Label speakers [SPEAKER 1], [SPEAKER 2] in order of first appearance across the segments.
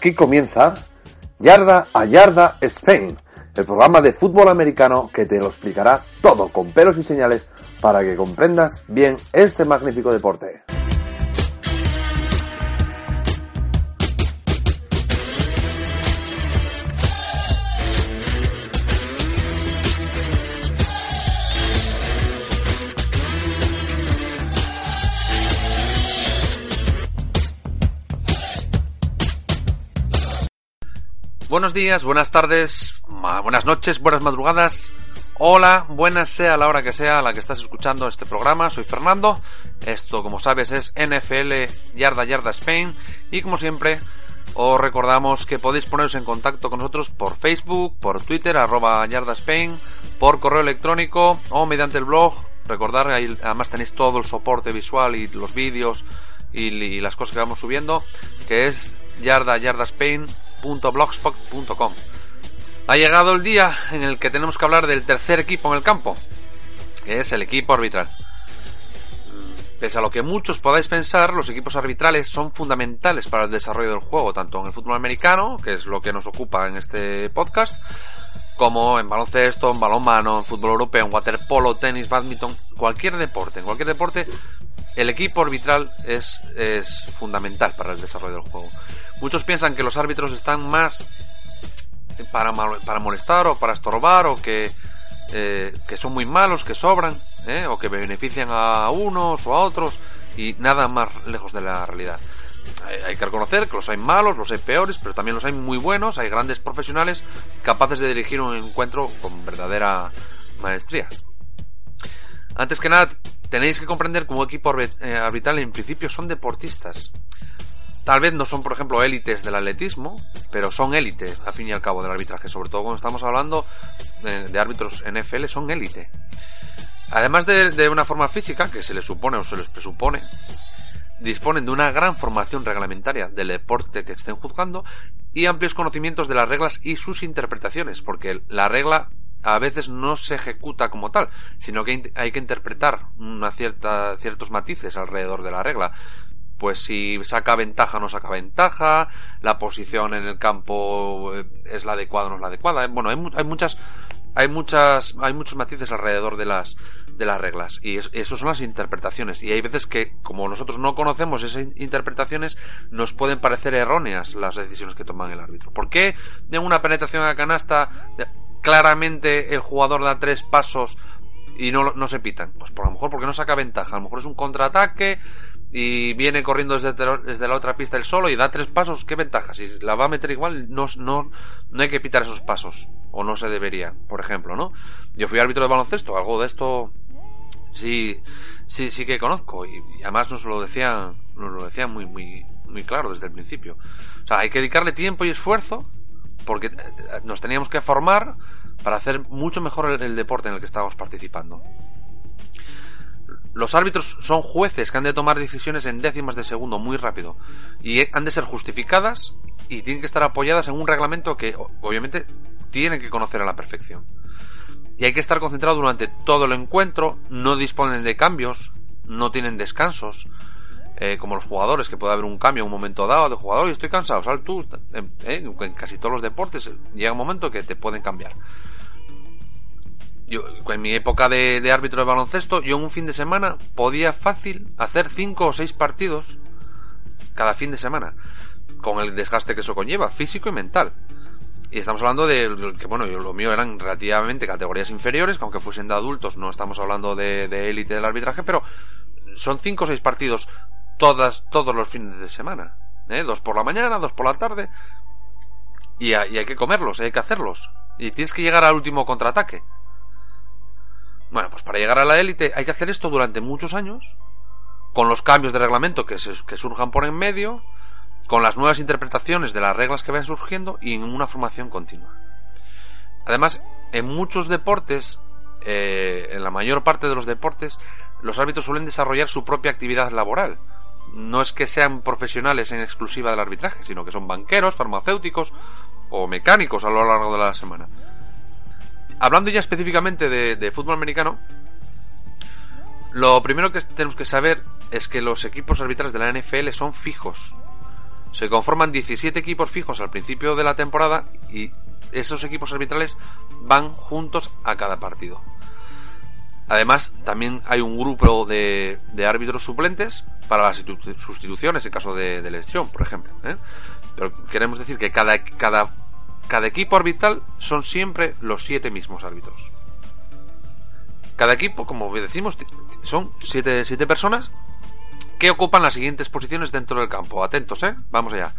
[SPEAKER 1] Aquí comienza Yarda a Yarda Spain, el programa de fútbol americano que te lo explicará todo con pelos y señales para que comprendas bien este magnífico deporte.
[SPEAKER 2] Buenos días, buenas tardes, buenas noches, buenas madrugadas. Hola, buenas sea la hora que sea la que estás escuchando este programa. Soy Fernando. Esto, como sabes, es NFL Yarda Yarda Spain. Y como siempre, os recordamos que podéis poneros en contacto con nosotros por Facebook, por Twitter, arroba Yarda Spain, por correo electrónico o mediante el blog. Recordar, ahí además tenéis todo el soporte visual y los vídeos y, y las cosas que vamos subiendo, que es yarda yarda Spain blogspot.com. Ha llegado el día en el que tenemos que hablar del tercer equipo en el campo, que es el equipo arbitral. Pese a lo que muchos podáis pensar, los equipos arbitrales son fundamentales para el desarrollo del juego, tanto en el fútbol americano, que es lo que nos ocupa en este podcast, como en baloncesto, en balonmano, en fútbol europeo, en waterpolo, tenis, badminton, cualquier deporte. En cualquier deporte, el equipo arbitral es, es fundamental para el desarrollo del juego. Muchos piensan que los árbitros están más para, para molestar o para estorbar o que, eh, que son muy malos, que sobran, ¿eh? o que benefician a unos o a otros y nada más lejos de la realidad. Hay, que reconocer que los hay malos, los hay peores, pero también los hay muy buenos, hay grandes profesionales capaces de dirigir un encuentro con verdadera maestría. Antes que nada, tenéis que comprender que un equipo eh, arbitral en principio son deportistas. Tal vez no son, por ejemplo, élites del atletismo, pero son élites, al fin y al cabo, del arbitraje. Sobre todo cuando estamos hablando de, árbitros NFL, son élite. Además de, una forma física, que se les supone o se les presupone, disponen de una gran formación reglamentaria del deporte que estén juzgando y amplios conocimientos de las reglas y sus interpretaciones, porque la regla a veces no se ejecuta como tal, sino que hay que interpretar una cierta, ciertos matices alrededor de la regla. Pues si saca ventaja o no saca ventaja, la posición en el campo eh, es la adecuada o no es la adecuada. Bueno, hay, hay muchas hay muchas hay muchos matices alrededor de las de las reglas y eso son las interpretaciones. Y hay veces que como nosotros no conocemos esas interpretaciones nos pueden parecer erróneas las decisiones que toma el árbitro. ¿por qué en una penetración a canasta claramente el jugador da tres pasos y no, no se pitan pues por lo mejor porque no saca ventaja a lo mejor es un contraataque y viene corriendo desde, desde la otra pista el solo y da tres pasos, ¿qué ventaja? Si la va a meter igual, no, no, no hay que pitar esos pasos, o no se debería, por ejemplo, ¿no? Yo fui árbitro de baloncesto, algo de esto sí, sí, sí que conozco, y, además nos lo decían, nos lo decían muy, muy, muy claro desde el principio. O sea, hay que dedicarle tiempo y esfuerzo, porque eh, nos teníamos que formar para hacer mucho mejor el deporte en el que estábamos participando. Los árbitros son jueces que han de tomar decisiones en décimas de segundo muy rápido y han de ser justificadas y tienen que estar apoyadas en un reglamento que obviamente tienen que conocer a la perfección. Y hay que estar concentrado durante todo el encuentro, no disponen de cambios, no tienen descansos, eh, como los jugadores, que puede haber un cambio en un momento dado de jugador y estoy cansado, sal tú, eh, en casi todos los deportes llega un momento que te pueden cambiar yo, en mi época de, árbitro de baloncesto, yo en un fin de semana podía fácil hacer cinco o seis partidos cada fin de semana, con el desgaste que eso conlleva, físico y mental. Y estamos hablando de que, bueno, lo mío eran relativamente categorías inferiores, aunque fuesen de adultos, no estamos hablando de élite del arbitraje, pero son cinco o seis partidos todas, todos los fines de semana. ¿eh? Dos por la mañana, dos por la tarde. Y, hay que comerlos, hay que hacerlos. Y tienes que llegar al último contraataque. Bueno, pues para llegar a la élite hay que hacer esto durante muchos años, con los cambios de reglamento que, que surjan por en medio, con las nuevas interpretaciones de las reglas que van surgiendo y en una formación continua. Además, en muchos deportes, eh, en la mayor parte de los deportes, los árbitros suelen desarrollar su propia actividad laboral. No es que sean profesionales en exclusiva del arbitraje, sino que son banqueros, farmacéuticos o mecánicos a lo largo de la semana hablando ya específicamente de, fútbol americano, lo primero que tenemos que saber es que los equipos arbitrales de la NFL son fijos. se conforman 17 equipos fijos al principio de la temporada y esos equipos arbitrales van juntos a cada partido. Además, también hay un grupo de, árbitros suplentes para las sustituciones en caso de, lesión, por ejemplo. ¿eh? Pero queremos decir que cada, cada, cada equipo arbitral son siempre los siete mismos árbitros. Cada equipo, como decimos, son siete, siete personas que ocupan las siguientes posiciones dentro del campo. Atentos, ¿eh? Vamos allá.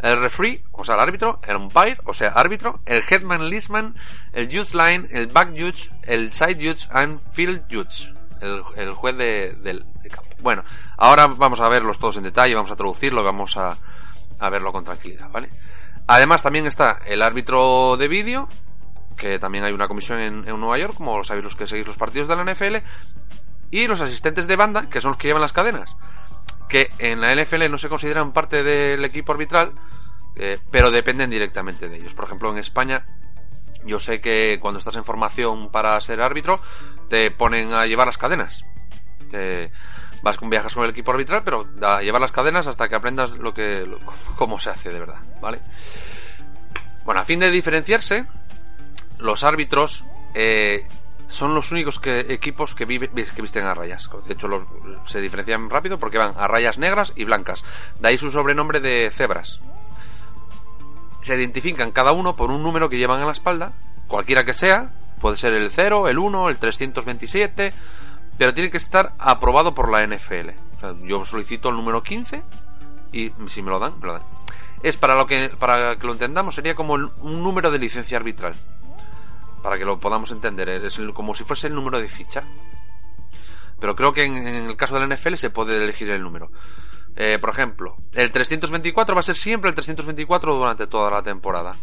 [SPEAKER 2] El referee, o sea, el árbitro, el umpire, o sea, árbitro, el headman listman, el judge line, el back judge, el side judge and field judge. El, juez de, campo. Bueno, ahora vamos a verlos todos en detalle, vamos a traducirlo, vamos a, a verlo con tranquilidad, ¿vale? Además también está el árbitro de vídeo, que también hay una comisión en, Nueva York, como sabéis los que seguís los partidos de la NFL, y los asistentes de banda, que son los que llevan las cadenas, que en la NFL no se consideran parte del equipo arbitral, eh, pero dependen directamente de ellos. Por ejemplo, en España, yo sé que cuando estás en formación para ser árbitro, te ponen a llevar las cadenas. vas con viajes con el equipo arbitral, pero a llevar las cadenas hasta que aprendas lo que, cómo se hace de verdad, ¿vale? Bueno, a fin de diferenciarse, los árbitros eh, son los únicos que, equipos que, que visten a rayas. De hecho, se diferencian rápido porque van a rayas negras y blancas. De ahí su sobrenombre de cebras. Se identifican cada uno por un número que llevan en la espalda, cualquiera que sea. Puede ser el 0, el 1, el 327, pero tiene que estar aprobado por la NFL. yo solicito el número 15 y si me lo dan, me lo dan. Es para lo que para que lo entendamos sería como un número de licencia arbitral para que lo podamos entender. Es como si fuese el número de ficha. Pero creo que en, el caso del NFL se puede elegir el número. Eh, por ejemplo, el 324 va a ser siempre el 324 durante toda la temporada.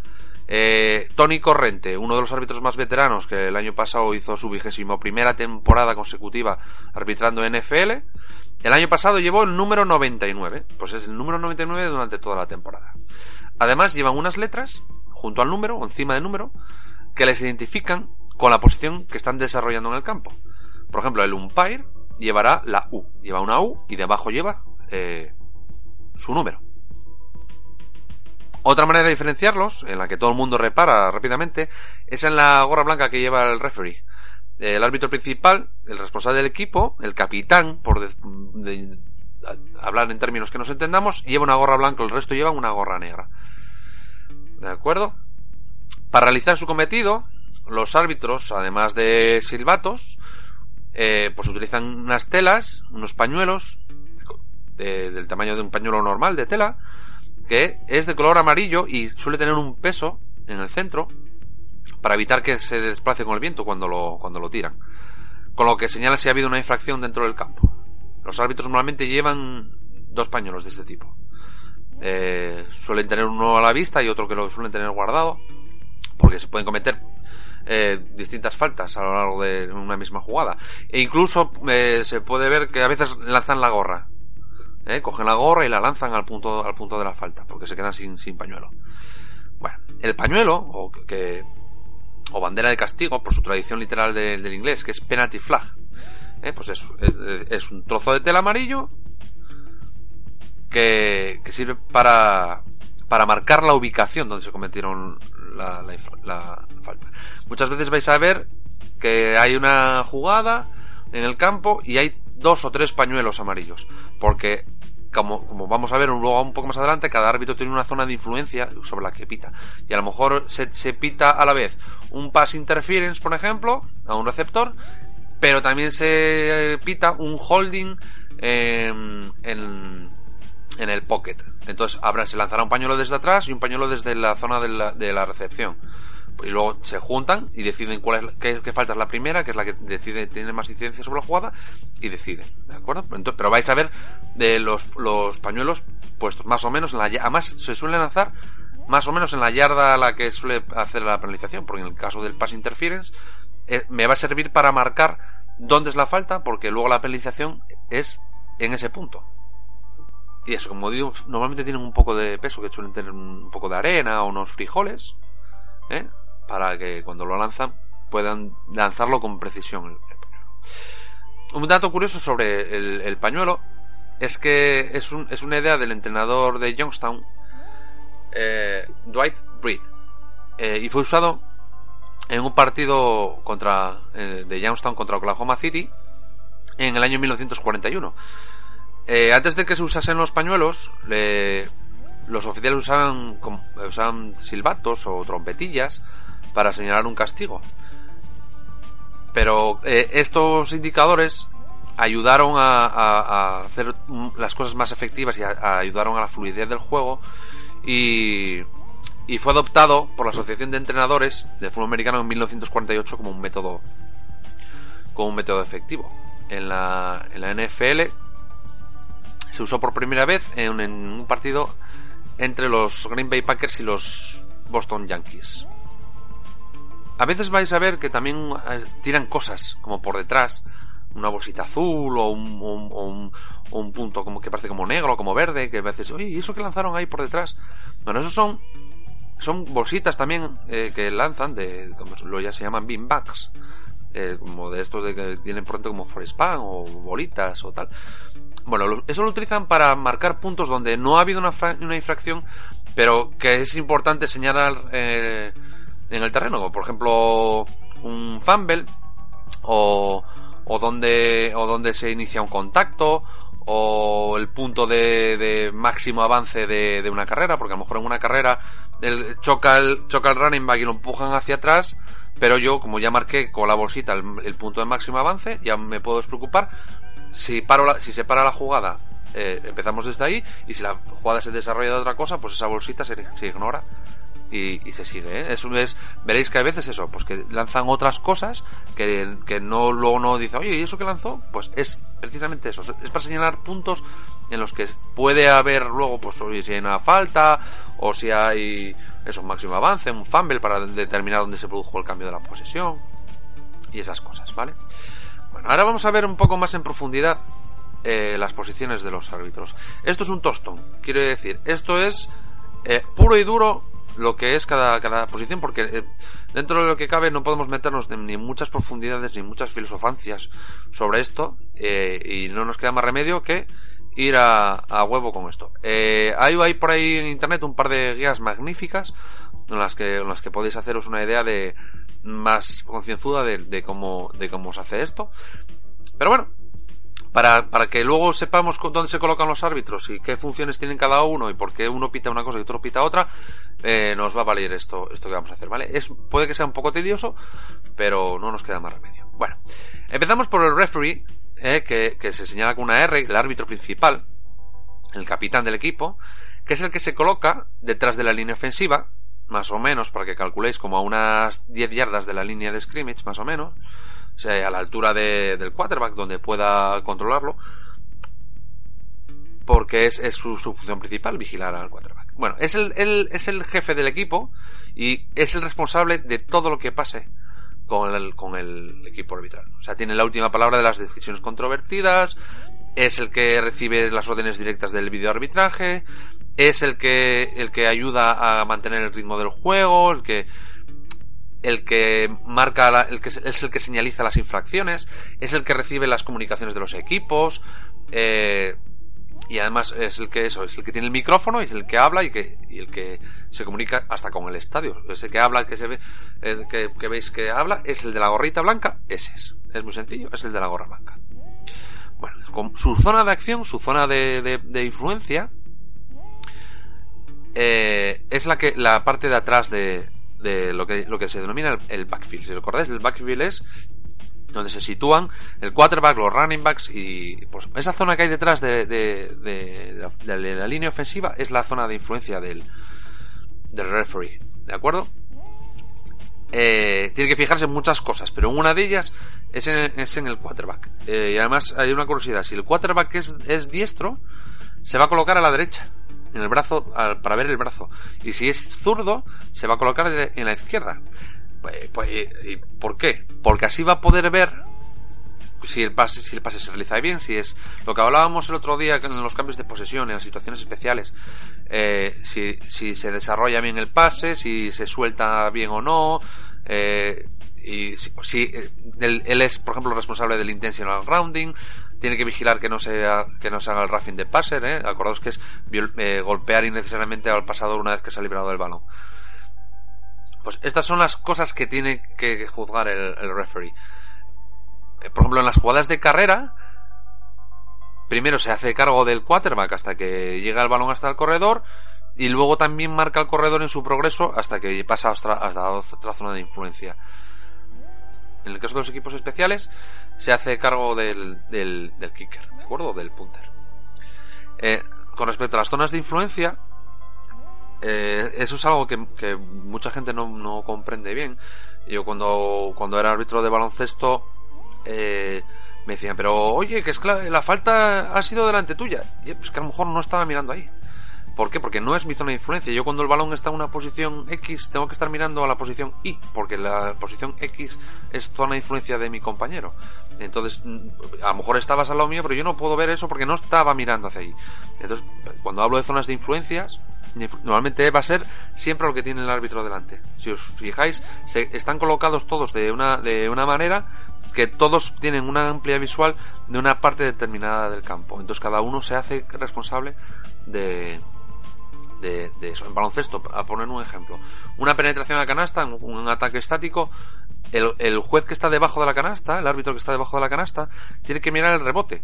[SPEAKER 2] Eh, Tony Corrente, uno de los árbitros más veteranos que el año pasado hizo su vigésimo primera temporada consecutiva arbitrando NFL, el año pasado llevó el número 99. Pues es el número 99 durante toda la temporada. Además llevan unas letras junto al número encima del número que les identifican con la posición que están desarrollando en el campo. Por ejemplo, el umpire llevará la U, lleva una U y debajo lleva eh, su número. Otra manera de diferenciarlos, en la que todo el mundo repara rápidamente, es en la gorra blanca que lleva el referee. El árbitro principal, el responsable del equipo, el capitán, por hablar en términos que nos entendamos, lleva una gorra blanca, el resto lleva una gorra negra. ¿De acuerdo? Para realizar su cometido, los árbitros, además de silbatos, eh, pues utilizan unas telas, unos pañuelos del tamaño de un pañuelo normal de tela, que es de color amarillo y suele tener un peso en el centro para evitar que se desplace con el viento cuando lo, cuando lo tiran. Con lo que señala si ha habido una infracción dentro del campo. Los árbitros normalmente llevan dos pañuelos de este tipo. Eh, suelen tener uno a la vista y otro que lo suelen tener guardado porque se pueden cometer eh, distintas faltas a lo largo de una misma jugada. E incluso eh, se puede ver que a veces lanzan la gorra. ¿eh? Cogen la gorra y la lanzan al punto, al punto de la falta, porque se quedan sin, sin pañuelo. Bueno, el pañuelo, o, que, o bandera de castigo, por su tradición literal del inglés, que es penalty flag. Pues es, es, un trozo de tela amarillo que, que sirve para, para marcar la ubicación donde se cometieron la, falta. Muchas veces vais a ver que hay una jugada en el campo y hay dos o tres pañuelos amarillos. Porque, como, vamos a ver luego un poco más adelante, cada árbitro tiene una zona de influencia sobre la que pita. Y a lo mejor se, pita a la vez un pass interference, por ejemplo, a un receptor, pero también se pita un holding en, en el pocket. Entonces habrá, se lanzará un pañuelo desde atrás y un pañuelo desde la zona de la, de la recepción. Y luego se juntan y deciden cuál es qué, falta es la primera, que es la que decide tiene más incidencia sobre la jugada, y deciden. ¿De acuerdo? pero vais a ver de los, los pañuelos puestos más o menos en la además se suelen lanzar más o menos en la yarda a la que suele hacer la penalización, porque en el caso del pass interference eh, me va a servir para marcar dónde es la falta, porque luego la penalización es en ese punto. Y eso, como digo, normalmente tienen un poco de peso, que suelen tener un poco de arena o unos frijoles, ¿eh? para que cuando lo lanzan puedan lanzarlo con precisión. Un dato curioso sobre el, pañuelo es que es, un, es una idea del entrenador de Youngstown, eh, Dwight Breed, eh, y fue usado en un partido contra eh, de Youngstown contra Oklahoma City en el año 1941. Antes de que se usasen los pañuelos, los oficiales usaban, usaban silbatos o trompetillas para señalar un castigo. Pero estos indicadores ayudaron a, hacer las cosas más efectivas y ayudaron a la fluidez del juego y, y fue adoptado por la Asociación de Entrenadores del Fútbol Americano en 1948 como un método como un método efectivo. En la, en la NFL se usó por primera vez en, un partido entre los Green Bay Packers y los Boston Yankees. A veces vais a ver que también eh, tiran cosas como por detrás una bolsita azul o un, un, punto como que parece como negro, como verde, que a veces, oye, ¿y eso que lanzaron ahí por detrás? Bueno, esos son son bolsitas también eh, que lanzan de como lo ya se llaman beanbags eh, como de estos de que tienen pronto como forespan o bolitas o tal bueno eso lo utilizan para marcar puntos donde no ha habido una, una infracción pero que es importante señalar eh, en el terreno como por ejemplo un fumble o o donde, o donde se inicia un contacto, o el punto de, máximo avance de, una carrera, porque a lo mejor en una carrera el, choca, el, choca el running back y lo empujan hacia atrás, pero yo, como ya marqué con la bolsita el, punto de máximo avance, ya me puedo despreocupar. Si, paro si se para la jugada, eh, empezamos desde ahí, y si la jugada se desarrolla de otra cosa, pues esa bolsita se, ignora y, se sigue. ¿eh? Es, veréis que a veces eso, pues que lanzan otras cosas que, que no luego no dice, oye, ¿y eso que lanzó? Pues es precisamente eso, es para señalar puntos en los que puede haber luego, pues oye, si hay una falta o si hay eso, un máximo avance, un fumble para determinar dónde se produjo el cambio de la posesión y esas cosas, ¿vale? Bueno, ahora vamos a ver un poco más en profundidad eh, las posiciones de los árbitros. Esto es un tostón, quiero decir, esto es eh, puro y duro lo que es cada, cada posición, porque eh, dentro de lo que cabe no podemos meternos ni muchas profundidades ni muchas filosofancias sobre esto, eh, y no nos queda más remedio que ir a, huevo con esto. Hay, hay por ahí en internet un par de guías magníficas en las que, en las que podéis haceros una idea de más concienzuda de, de cómo, de cómo se hace esto. Pero bueno, para, para que luego sepamos dónde se colocan los árbitros y qué funciones tienen cada uno y por qué uno pita una cosa y otro pita otra, eh, nos va a valer esto, esto que vamos a hacer, ¿vale? Es, puede que sea un poco tedioso, pero no nos queda más remedio. Bueno, empezamos por el referee, eh, que, que se señala con una R, el árbitro principal, el capitán del equipo, que es el que se coloca detrás de la línea ofensiva, más o menos, para que calculéis como a unas 10 yardas de la línea de scrimmage, más o menos, o sea, a la altura de, del quarterback donde pueda controlarlo, porque es, es su, función principal, vigilar al quarterback. Bueno, es el, es el jefe del equipo y es el responsable de todo lo que pase con el, con el equipo arbitral. O sea, tiene la última palabra de las decisiones controvertidas, es el que recibe las órdenes directas del videoarbitraje, es el que, el que ayuda a mantener el ritmo del juego, el que el que marca, el que es el que señaliza las infracciones, es el que recibe las comunicaciones de los equipos, eh, y además es el que eso, es el que tiene el micrófono y es el que habla y que y el que se comunica hasta con el estadio. Ese que habla, que se ve, eh, que, veis que habla, es el de la gorrita blanca, ese es. Es muy sencillo, es el de la gorra blanca. Bueno, con su zona de acción, su zona de, de, influencia, eh, es la que la parte de atrás de, de lo que, lo que se denomina el, backfield. Si recordáis, el backfield es donde se sitúan el quarterback, los running backs y pues, esa zona que hay detrás de, de, la, línea ofensiva es la zona de influencia del, del referee. ¿De acuerdo? Eh, tiene que fijarse en muchas cosas, pero una de ellas es en, es en el quarterback. Eh, y además hay una curiosidad, si el quarterback es, es diestro, se va a colocar a la derecha en el brazo para ver el brazo. Y si es zurdo, se va a colocar en la izquierda. Pues, pues, ¿y ¿Por qué? Porque así va a poder ver si el pase, si el pase se realiza bien, si es lo que hablábamos el otro día en los cambios de posesión, en las situaciones especiales, eh, si, si se desarrolla bien el pase, si se suelta bien o no, eh, y si, si él, él, es, por ejemplo, responsable del intentional grounding, tiene que vigilar que no se, que no se haga el roughing de passer, ¿eh? Acordaos que es eh, golpear innecesariamente al pasador una vez que se ha liberado del balón. Pues estas son las cosas que tiene que juzgar el, el referee. Eh, por ejemplo, en las jugadas de carrera, primero se hace cargo del quarterback hasta que llega el balón hasta el corredor y luego también marca el corredor en su progreso hasta que pasa hasta, hasta otra zona de influencia. En el caso de los equipos especiales, se hace cargo del, del, kicker, ¿de acuerdo? Del punter. Eh, con respecto a las zonas de influencia, eh, eso es algo que, mucha gente no, comprende bien. Yo cuando, cuando era árbitro de baloncesto eh, me decían, pero oye, que es la falta ha sido delante tuya. Y pues que a lo mejor no estaba mirando ahí. ¿Por qué? Porque no es mi zona de influencia. Yo cuando el balón está en una posición X tengo que estar mirando a la posición Y, porque la posición X es zona de influencia de mi compañero. Entonces, a lo mejor estabas al lado mío, pero yo no puedo ver eso porque no estaba mirando hacia ahí. Entonces, cuando hablo de zonas de influencias, normalmente va a ser siempre lo que tiene el árbitro delante. Si os fijáis, se están colocados todos de una, de una manera que todos tienen una amplia visual de una parte determinada del campo. Entonces cada uno se hace responsable de, de, eso. En baloncesto, a poner un ejemplo, una penetración a canasta, un, ataque estático, el, juez que está debajo de la canasta, el árbitro que está debajo de la canasta, tiene que mirar el rebote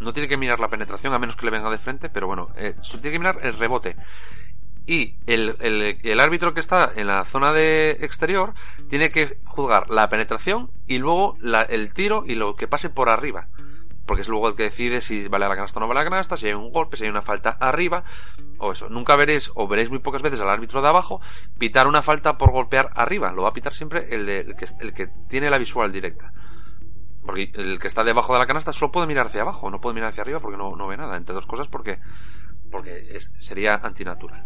[SPEAKER 2] no tiene que mirar la penetración a menos que le venga de frente, pero bueno, eh, tiene que mirar el rebote. Y el, árbitro que está en la zona de exterior tiene que juzgar la penetración y luego el tiro y lo que pase por arriba. Porque es luego el que decide si vale la canasta o no vale la canasta, si hay un golpe, si hay una falta arriba, o eso. Nunca veréis, o veréis muy pocas veces al árbitro de abajo pitar una falta por golpear arriba. Lo va a pitar siempre el, de, que, el que tiene la visual directa. Porque el que está debajo de la canasta solo puede mirar hacia abajo, no puede mirar hacia arriba porque no, no ve nada. Entre dos cosas porque, porque sería antinatural.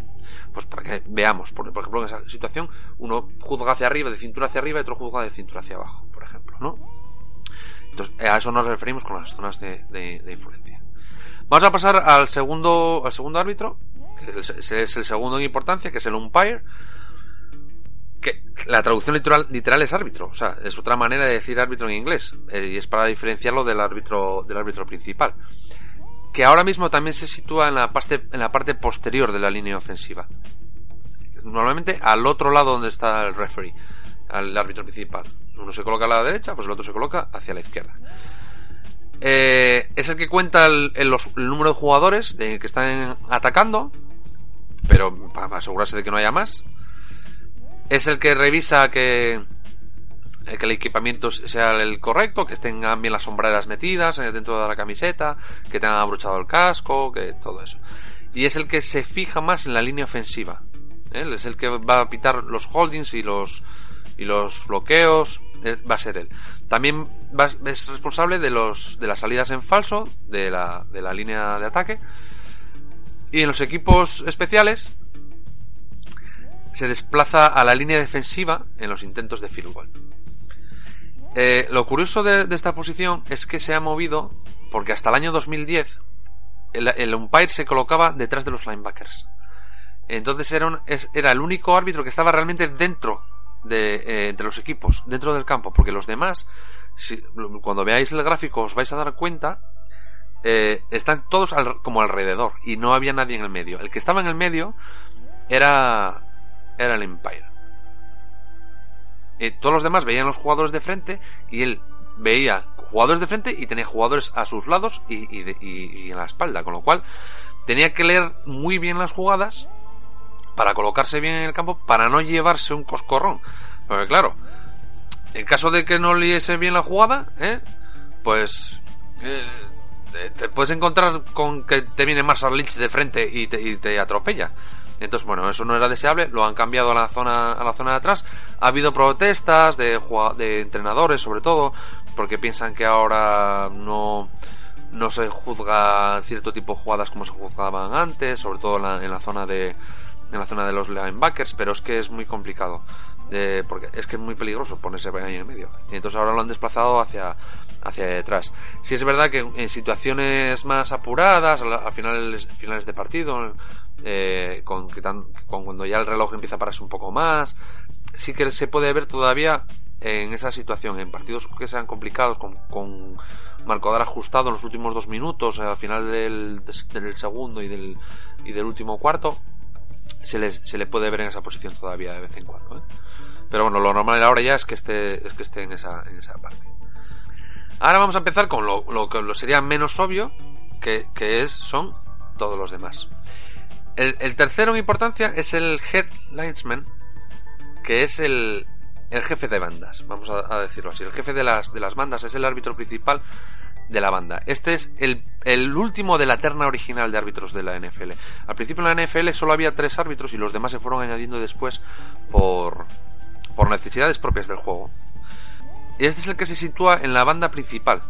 [SPEAKER 2] Pues para que veamos, por, ejemplo, en esa situación, uno juzga hacia arriba, de cintura hacia arriba, y otro juzga de cintura hacia abajo, por ejemplo, ¿no? Entonces, a eso nos referimos con las zonas de, de, influencia. Vamos a pasar al segundo, al segundo árbitro, que es el segundo en importancia, que es el umpire que la traducción literal, literal es árbitro, o sea, es otra manera de decir árbitro en inglés, eh, y es para diferenciarlo del árbitro, del árbitro principal, que ahora mismo también se sitúa en la parte, en la parte posterior de la línea ofensiva. Normalmente al otro lado donde está el referee, al árbitro principal. Uno se coloca a la derecha, pues el otro se coloca hacia la izquierda. Eh, es el que cuenta el, número de jugadores de, que están atacando, pero para asegurarse de que no haya más es el que revisa que, eh, el equipamiento sea el correcto, que tengan bien las sombreras metidas dentro de la camiseta, que tengan abrochado el casco, que todo eso. Y es el que se fija más en la línea ofensiva. ¿eh? Es el que va a pitar los holdings y los y los bloqueos, eh, va a ser él. También es responsable de los de las salidas en falso de la, de la línea de ataque. Y en los equipos especiales se desplaza a la línea defensiva en los intentos de field goal. Eh, lo curioso de, esta posición es que se ha movido porque hasta el año 2010 el, umpire se colocaba detrás de los linebackers. Entonces era, era el único árbitro que estaba realmente dentro de, eh, los equipos, dentro del campo, porque los demás, cuando veáis el gráfico os vais a dar cuenta, eh, están todos como alrededor y no había nadie en el medio. El que estaba en el medio era era el Empire. Y todos los demás veían los jugadores de frente y él veía jugadores de frente y tenía jugadores a sus lados y, y, en la espalda, con lo cual tenía que leer muy bien las jugadas para colocarse bien en el campo para no llevarse un coscorrón. Porque claro, en caso de que no leyese bien la jugada, ¿eh? pues eh, te puedes encontrar con que te viene Marshall Lynch de frente y te, y te atropella. Entonces, bueno, eso no era deseable, lo han cambiado a la zona, a la zona de atrás. Ha habido protestas de, entrenadores, sobre todo, porque piensan que ahora no, no se juzga cierto tipo de jugadas como se juzgaban antes, sobre todo en la, zona de en la zona de los linebackers, pero es que es muy complicado. porque es que es muy peligroso ponerse ahí en medio. Y entonces ahora lo han desplazado hacia, hacia detrás. Si es verdad que en situaciones más apuradas, a, finales, finales de partido, eh, con, cuando ya el reloj empieza a pararse un poco más. Sí que se puede ver todavía en esa situación, en partidos que sean complicados, con, con marcador ajustado en los últimos dos minutos, al final del, del segundo y del, y del último cuarto, se le, se le puede ver en esa posición todavía de vez en cuando. ¿eh? Pero bueno, lo normal ahora ya es que esté, es que esté en, esa, en esa parte. Ahora vamos a empezar con lo, que lo sería menos obvio, que, que es, son todos los demás. El, el, tercero en importancia es el Head Linesman, que es el, el jefe de bandas, vamos a, a, decirlo así. El jefe de las, de las bandas es el árbitro principal de la banda. Este es el, el, último de la terna original de árbitros de la NFL. Al principio en la NFL solo había tres árbitros y los demás se fueron añadiendo después por, por necesidades propias del juego. Este es el que se sitúa en la banda principal.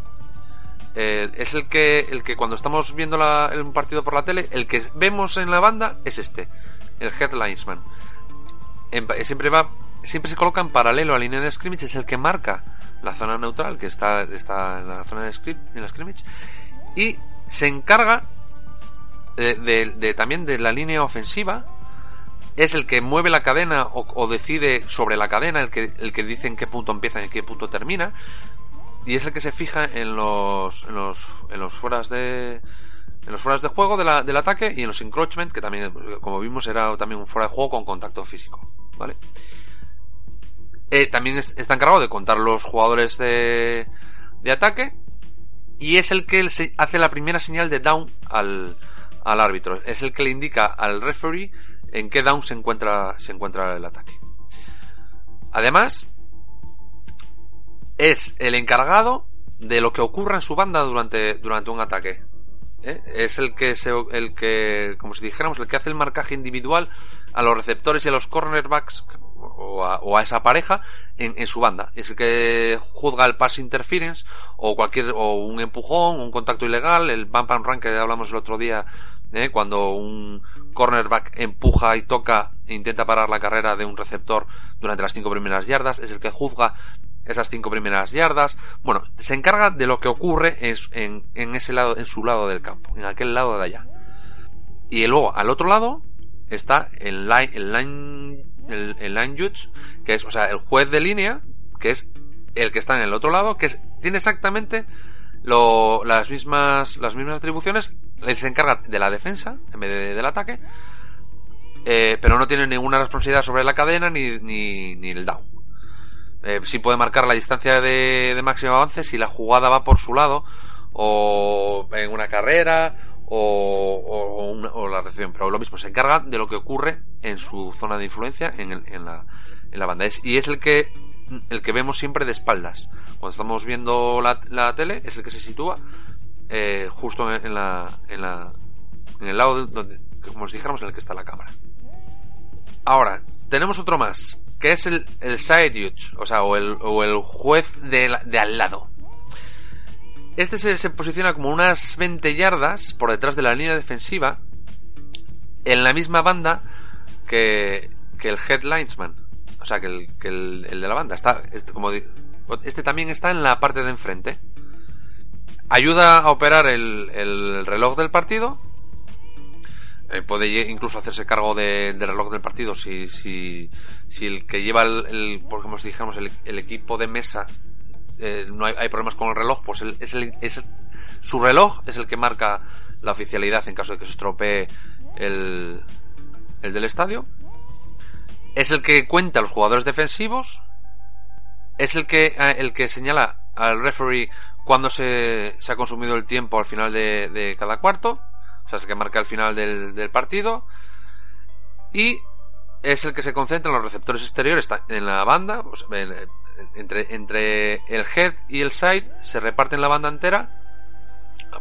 [SPEAKER 2] Eh, es el que, el que cuando estamos viendo la, un partido por la tele, el que vemos en la banda es este, el headlinesman. Siempre va, siempre se coloca en paralelo a la línea de scrimmage, es el que marca la zona neutral que está, está en la zona de script, en la scrimmage y se encarga de, de, también de la línea ofensiva es el que mueve la cadena o, decide sobre la cadena, el que, el que dice en qué punto empieza y en qué punto termina. Y es el que se fija en los, en los, en los fueras de, en los fueras de juego del ataque y en los encroachment, que también, como vimos, era también un fuera de juego con contacto físico. ¿Vale? Eh, también está encargado de contar los jugadores de, de ataque y es el que hace la primera señal de down al, al árbitro. Es el que le indica al referee en qué down se encuentra, se encuentra el ataque. Además, es el encargado de lo que ocurra en su banda durante, durante un ataque. ¿Eh? Es el que, se, el que, como si dijéramos, el que hace el marcaje individual a los receptores y a los cornerbacks o a, o a esa pareja en, en, su banda. Es el que juzga el pass interference o cualquier, o un empujón, un contacto ilegal, el bump and run que hablamos el otro día, ¿eh? cuando un cornerback empuja y toca e intenta parar la carrera de un receptor durante las cinco primeras yardas, es el que juzga esas cinco primeras yardas. Bueno, se encarga de lo que ocurre en, en, en, ese lado, en su lado del campo, en aquel lado de allá. Y luego, al otro lado, está el line, el line, el, el line judge, que es, o sea, el juez de línea, que es el que está en el otro lado, que tiene exactamente lo, las mismas, las mismas atribuciones, él se encarga de la defensa en vez de, del ataque, eh, pero no tiene ninguna responsabilidad sobre la cadena ni, ni, ni el down. Eh, sí puede marcar la distancia de máximo avance si la jugada va por su lado, o en una carrera, o, o, una, o, la recepción, pero lo mismo, se encarga de lo que ocurre en su zona de influencia en, el, en, la, en la banda. Es, y es el que, el que vemos siempre de espaldas. Cuando estamos viendo la, la tele, es el que se sitúa eh, justo en, la, en, la, en el lado donde, como os dijéramos, en el que está la cámara. Ahora, tenemos otro más, que es el, el side judge, o sea, o el, o el juez de, de al lado. Este se, posiciona como unas 20 yardas por detrás de la línea defensiva, en la misma banda que, que el headlinesman. O sea, que el, que el, el de la banda. Está, este, este también está en la parte de enfrente. Ayuda a operar el, el reloj del partido. Eh, puede incluso hacerse cargo de, del reloj del partido si, si, si el que lleva el, el como dijéramos, el equipo de mesa eh, no hay, hay, problemas con el reloj, pues el, es, el, su reloj es el que marca la oficialidad en caso de que se estropee el, el del estadio. Es el que cuenta a los jugadores defensivos. Es el que, eh, el que señala al referee cuando se, se ha consumido el tiempo al final de, cada cuarto. O sea, es el que marca el final del, del partido. Y es el que se concentra en los receptores exteriores en la banda, pues, entre, entre el head y el side se reparten la banda entera.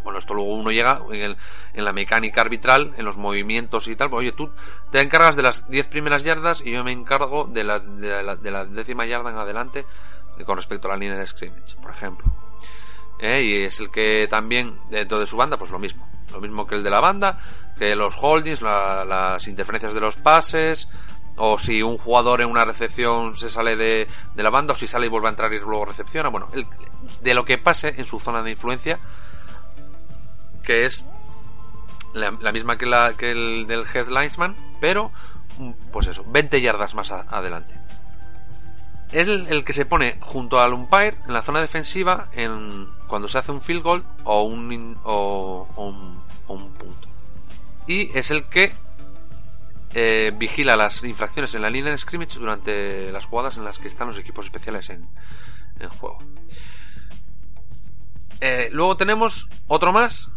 [SPEAKER 2] Bueno, esto luego uno llega en, el, en la mecánica arbitral, en los movimientos y tal. Pues, oye, tú te encargas de las 10 primeras yardas y yo me encargo de la, de la, décima yarda en adelante con respecto a la línea de scrimmage, por ejemplo. ¿Eh? Y es el que también, dentro de su banda, pues lo mismo. Lo mismo que el de la banda, que los holdings, la, las interferencias de los pases, o si un jugador en una recepción se sale de, de, la banda o si sale y vuelve a entrar y luego recepciona. Bueno, el, de lo que pase en su zona de influencia, que es la, misma que, la, que el del headlinesman, pero pues eso, 20 yardas más adelante. es el, que se pone junto al umpire en la zona defensiva en cuando se hace un field goal o un, o, un, punto. Y es el que eh, vigila las infracciones en la línea de scrimmage durante las jugadas en las que están los equipos especiales en, en juego. Eh, luego tenemos otro más,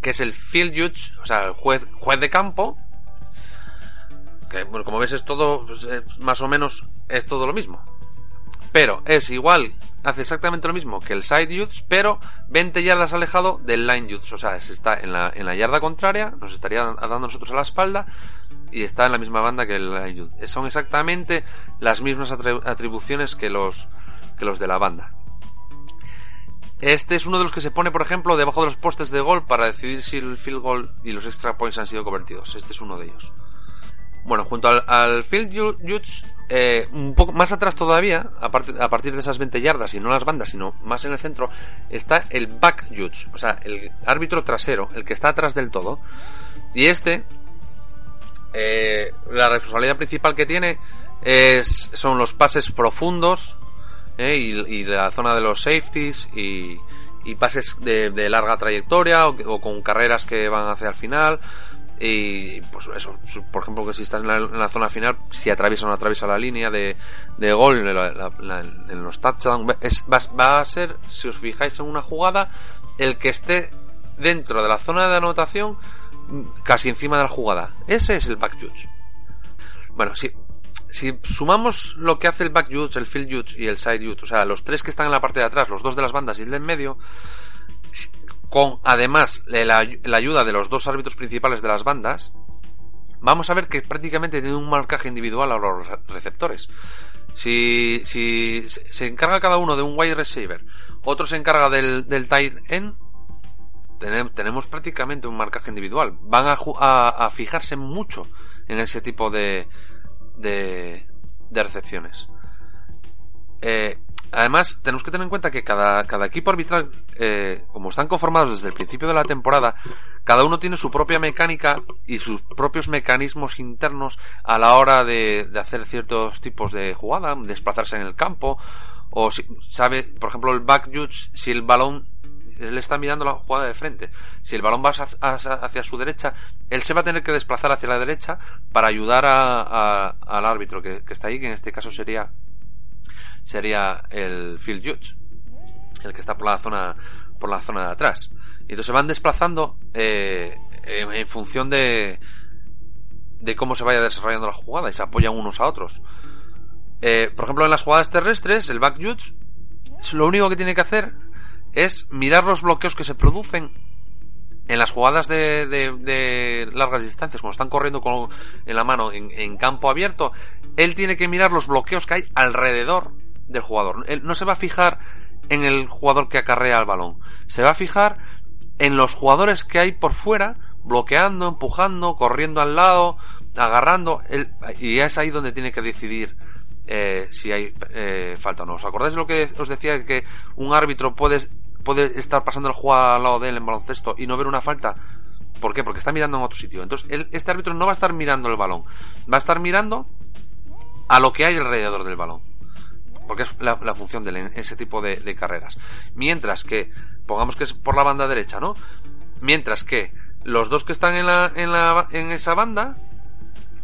[SPEAKER 2] que es el field judge, o sea, el juez, juez de campo, que como ves es todo, pues, más o menos, es todo lo mismo. Pero es igual, hace exactamente lo mismo que el side judge, pero 20 yardas alejado del line judge. O sea, está en la, en la yarda contraria, nos estaría dando nosotros a la espalda y está en la misma banda que el line judge. Son exactamente las mismas atribuciones que los, que los de la banda. Este es uno de los que se pone, por ejemplo, debajo de los postes de gol para decidir si el field goal y los extra points han sido convertidos. Este es uno de ellos. Bueno, junto al, field judge, eh, un poco más atrás todavía, a, partir de esas 20 yardas, y no las bandas, sino más en el centro, está el back judge, o sea, el árbitro trasero, el que está atrás del todo. Y este, eh, la responsabilidad principal que tiene son los pases profundos eh, y, la zona de los safeties y, pases de, larga trayectoria o, con carreras que van hacia el final y pues eso, por ejemplo, que si estás en la, zona final, si atraviesa o no atraviesa la línea de, de gol en, los touchdowns, va, a ser, si os fijáis en una jugada, el que esté dentro de la zona de anotación, casi encima de la jugada. Ese es el back judge. Bueno, si, si sumamos lo que hace el back judge, el field judge y el side judge, o sea, los tres que están en la parte de atrás, los dos de las bandas y el del medio, con además la, ayuda de los dos árbitros principales de las bandas, vamos a ver que prácticamente tiene un marcaje individual a los receptores. Si, si se encarga cada uno de un wide receiver, otro se encarga del, tight end, tenemos prácticamente un marcaje individual. Van a, a, fijarse mucho en ese tipo de, de, de recepciones. Eh, Además, tenemos que tener en cuenta que cada, cada equipo arbitral, eh, como están conformados desde el principio de la temporada, cada uno tiene su propia mecánica y sus propios mecanismos internos a la hora de, hacer ciertos tipos de jugada, desplazarse en el campo, o si, sabe, por ejemplo, el back judge, si el balón él está mirando la jugada de frente. Si el balón va hacia, su derecha, él se va a tener que desplazar hacia la derecha para ayudar a, al árbitro que, que, está ahí, que en este caso sería sería el field judge, el que está por la zona, por la zona de atrás. Y entonces se van desplazando eh, en, función de, de cómo se vaya desarrollando la jugada y se apoyan unos a otros. Eh, por ejemplo, en las jugadas terrestres, el back judge lo único que tiene que hacer es mirar los bloqueos que se producen en las jugadas de, de, largas distancias, cuando están corriendo con, en la mano en, en, campo abierto, él tiene que mirar los bloqueos que hay alrededor del jugador. Él no se va a fijar en el jugador que acarrea el balón. Se va a fijar en los jugadores que hay por fuera, bloqueando, empujando, corriendo al lado, agarrando. y es ahí donde tiene que decidir eh, si hay eh, falta o no. ¿Os acordáis lo que os decía que un árbitro puede, puede estar pasando el juego al lado de él en baloncesto y no ver una falta? ¿Por qué? Porque está mirando en otro sitio. Entonces, este árbitro no va a estar mirando el balón, va a estar mirando a lo que hay alrededor del balón porque es la, función de ese tipo de, carreras. Mientras que, pongamos que es por la banda derecha, ¿no? Mientras que los dos que están en, la, en, la, en esa banda,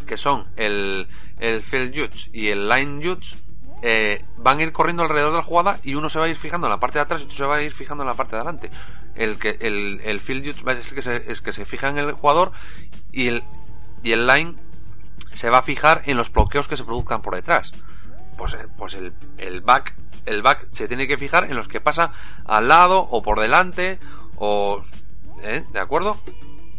[SPEAKER 2] que son el, el field judge y el line judge, eh, van a ir corriendo alrededor de la jugada y uno se va a ir fijando en la parte de atrás y otro se va a ir fijando en la parte de adelante. El que el, el field judge es el que se, es que se fija en el jugador y el, y el line se va a fijar en los bloqueos que se produzcan por detrás pues, eh, pues el, el back el back se tiene que fijar en los que pasa al lado o por delante o ¿eh? de acuerdo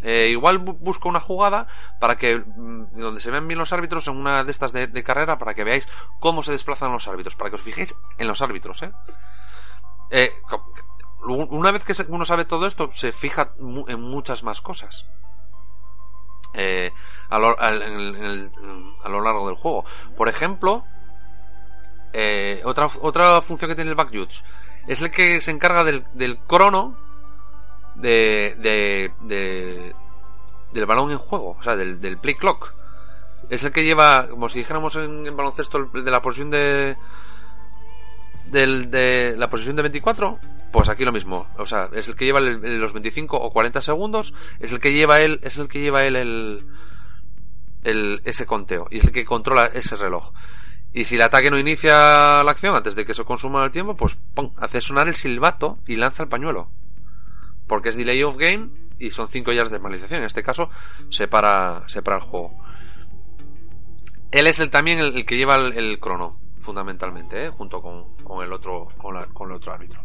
[SPEAKER 2] eh, igual busco una jugada para que mm, donde se vean bien los árbitros en una de estas de, carrera para que veáis cómo se desplazan los árbitros para que os fijéis en los árbitros ¿eh? una vez que uno sabe todo esto se fija en muchas más cosas a, lo, a lo largo del juego por ejemplo eh, otra, otra función que tiene el back es el que se encarga del, del crono de, de, del balón en juego, o sea, del, del play clock. Es el que lleva, como si dijéramos en, baloncesto, el de la posición de. Del, de la posición de 24, pues aquí lo mismo. O sea, es el que lleva los 25 o 40 segundos, es el que lleva él, es el que lleva él el, el, ese conteo y es el que controla ese reloj. Y si el ataque no inicia la acción antes de que se consuma el tiempo, pues hace sonar el silbato y lanza el pañuelo. Porque es delay of game y son 5 yardas de penalización. En este caso, se para, se para el juego. Él es el, también el, que lleva el, crono, fundamentalmente, ¿eh? junto con, con, el otro, con, con el otro árbitro.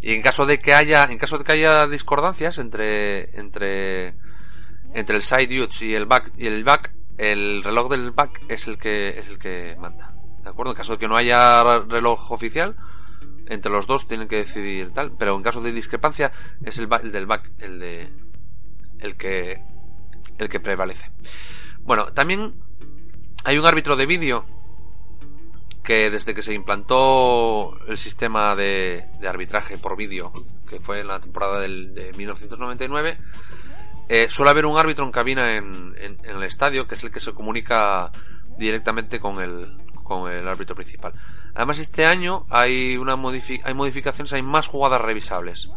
[SPEAKER 2] Y en caso de que haya, en caso de que haya discordancias entre, entre, entre el side huge y el back, y el back, el reloj del back es el que, es el que manda. ¿De acuerdo? En caso de que no haya reloj oficial, entre los dos tienen que decidir tal, pero en caso de discrepancia es el, el del back el de, el que, el que prevalece. Bueno, también hay un árbitro de vídeo que desde que se implantó el sistema de, arbitraje por vídeo, que fue en la temporada del, de 1999, eh, suele haber un árbitro en cabina en, el estadio que es el que se comunica directamente con el, con el árbitro principal. Además, este año hay, una hay modificaciones, hay más jugadas revisables.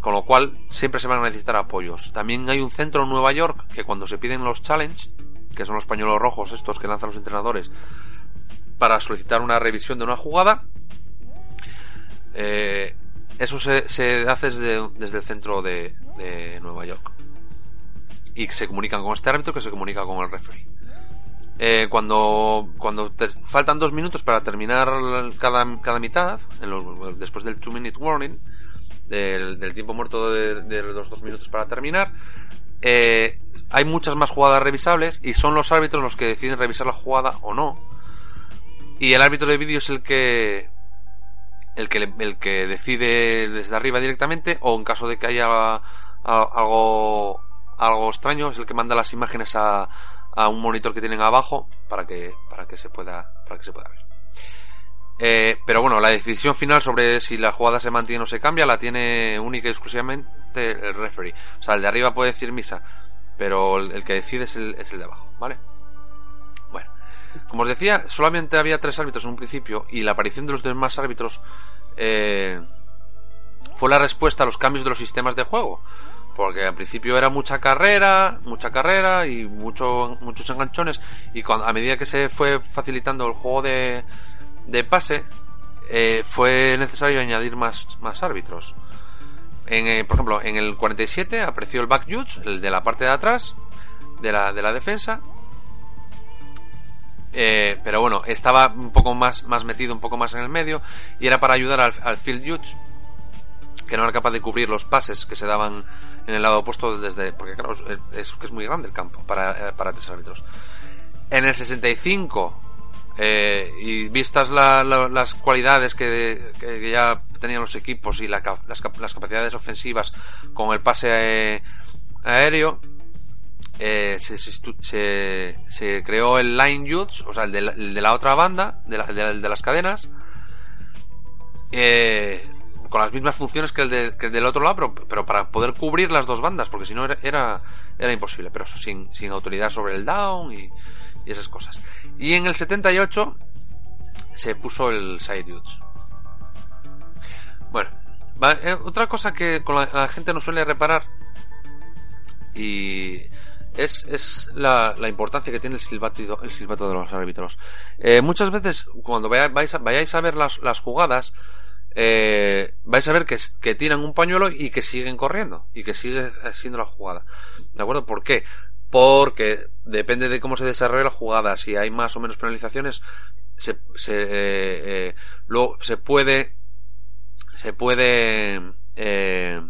[SPEAKER 2] Con lo cual, siempre se van a necesitar apoyos. También hay un centro en Nueva York que cuando se piden los challenge, que son los pañuelos rojos estos que lanzan los entrenadores, para solicitar una revisión de una jugada. Eh, eso se, hace desde, el centro de, Nueva York. Y se comunican con este árbitro que se comunica con el referee. Eh, cuando cuando faltan dos minutos para terminar cada, cada mitad, después del two minute warning, del, tiempo muerto de, los dos minutos para terminar, eh, hay muchas más jugadas revisables y son los árbitros los que deciden revisar la jugada o no y el árbitro de vídeo es el que el que el que decide desde arriba directamente o en caso de que haya algo algo extraño es el que manda las imágenes a, un monitor que tienen abajo para que para que se pueda para que se pueda ver. Eh, pero bueno la decisión final sobre si la jugada se mantiene o se cambia la tiene única y exclusivamente el referee. O sea el de arriba puede decir misa pero el, el que decide es el, es el de abajo vale como os decía, solamente había tres árbitros en un principio y la aparición de los demás árbitros eh, fue la respuesta a los cambios de los sistemas de juego. Porque al principio era mucha carrera, mucha carrera y mucho, muchos enganchones. Y a medida que se fue facilitando el juego de, de pase, eh, fue necesario añadir más, más árbitros. En, eh, por ejemplo, en el 47 apareció el back judge, el de la parte de atrás de la, de la defensa, eh, pero bueno, estaba un poco más, más metido, un poco más en el medio, y era para ayudar al, field judge, que no era capaz de cubrir los pases que se daban en el lado opuesto desde. Porque claro, es, que es muy grande el campo para, eh, para tres árbitros. En el 65, eh, y vistas las cualidades que, ya tenían los equipos y las, capacidades ofensivas con el pase aéreo, eh, se, creó el Line Youth, o sea, el de la, otra banda, de, de, las cadenas, eh, con las mismas funciones que el, del otro lado, pero, para poder cubrir las dos bandas, porque si no era, imposible, pero sin, sin autoridad sobre el down y, esas cosas. Y en el 78 se puso el Side Youth. Bueno, eh, otra cosa que con la gente no suele reparar y es, es la, importancia que tiene el silbato, el silbato de los árbitros. Eh, muchas veces, cuando vayáis vayáis a ver las jugadas, eh, vais a ver que, que tiran un pañuelo y que siguen corriendo y que sigue siendo la jugada. ¿De acuerdo? ¿Por qué? Porque depende de cómo se desarrolle la jugada, si hay más o menos penalizaciones, se, se, eh, eh lo, se puede, se puede, eh,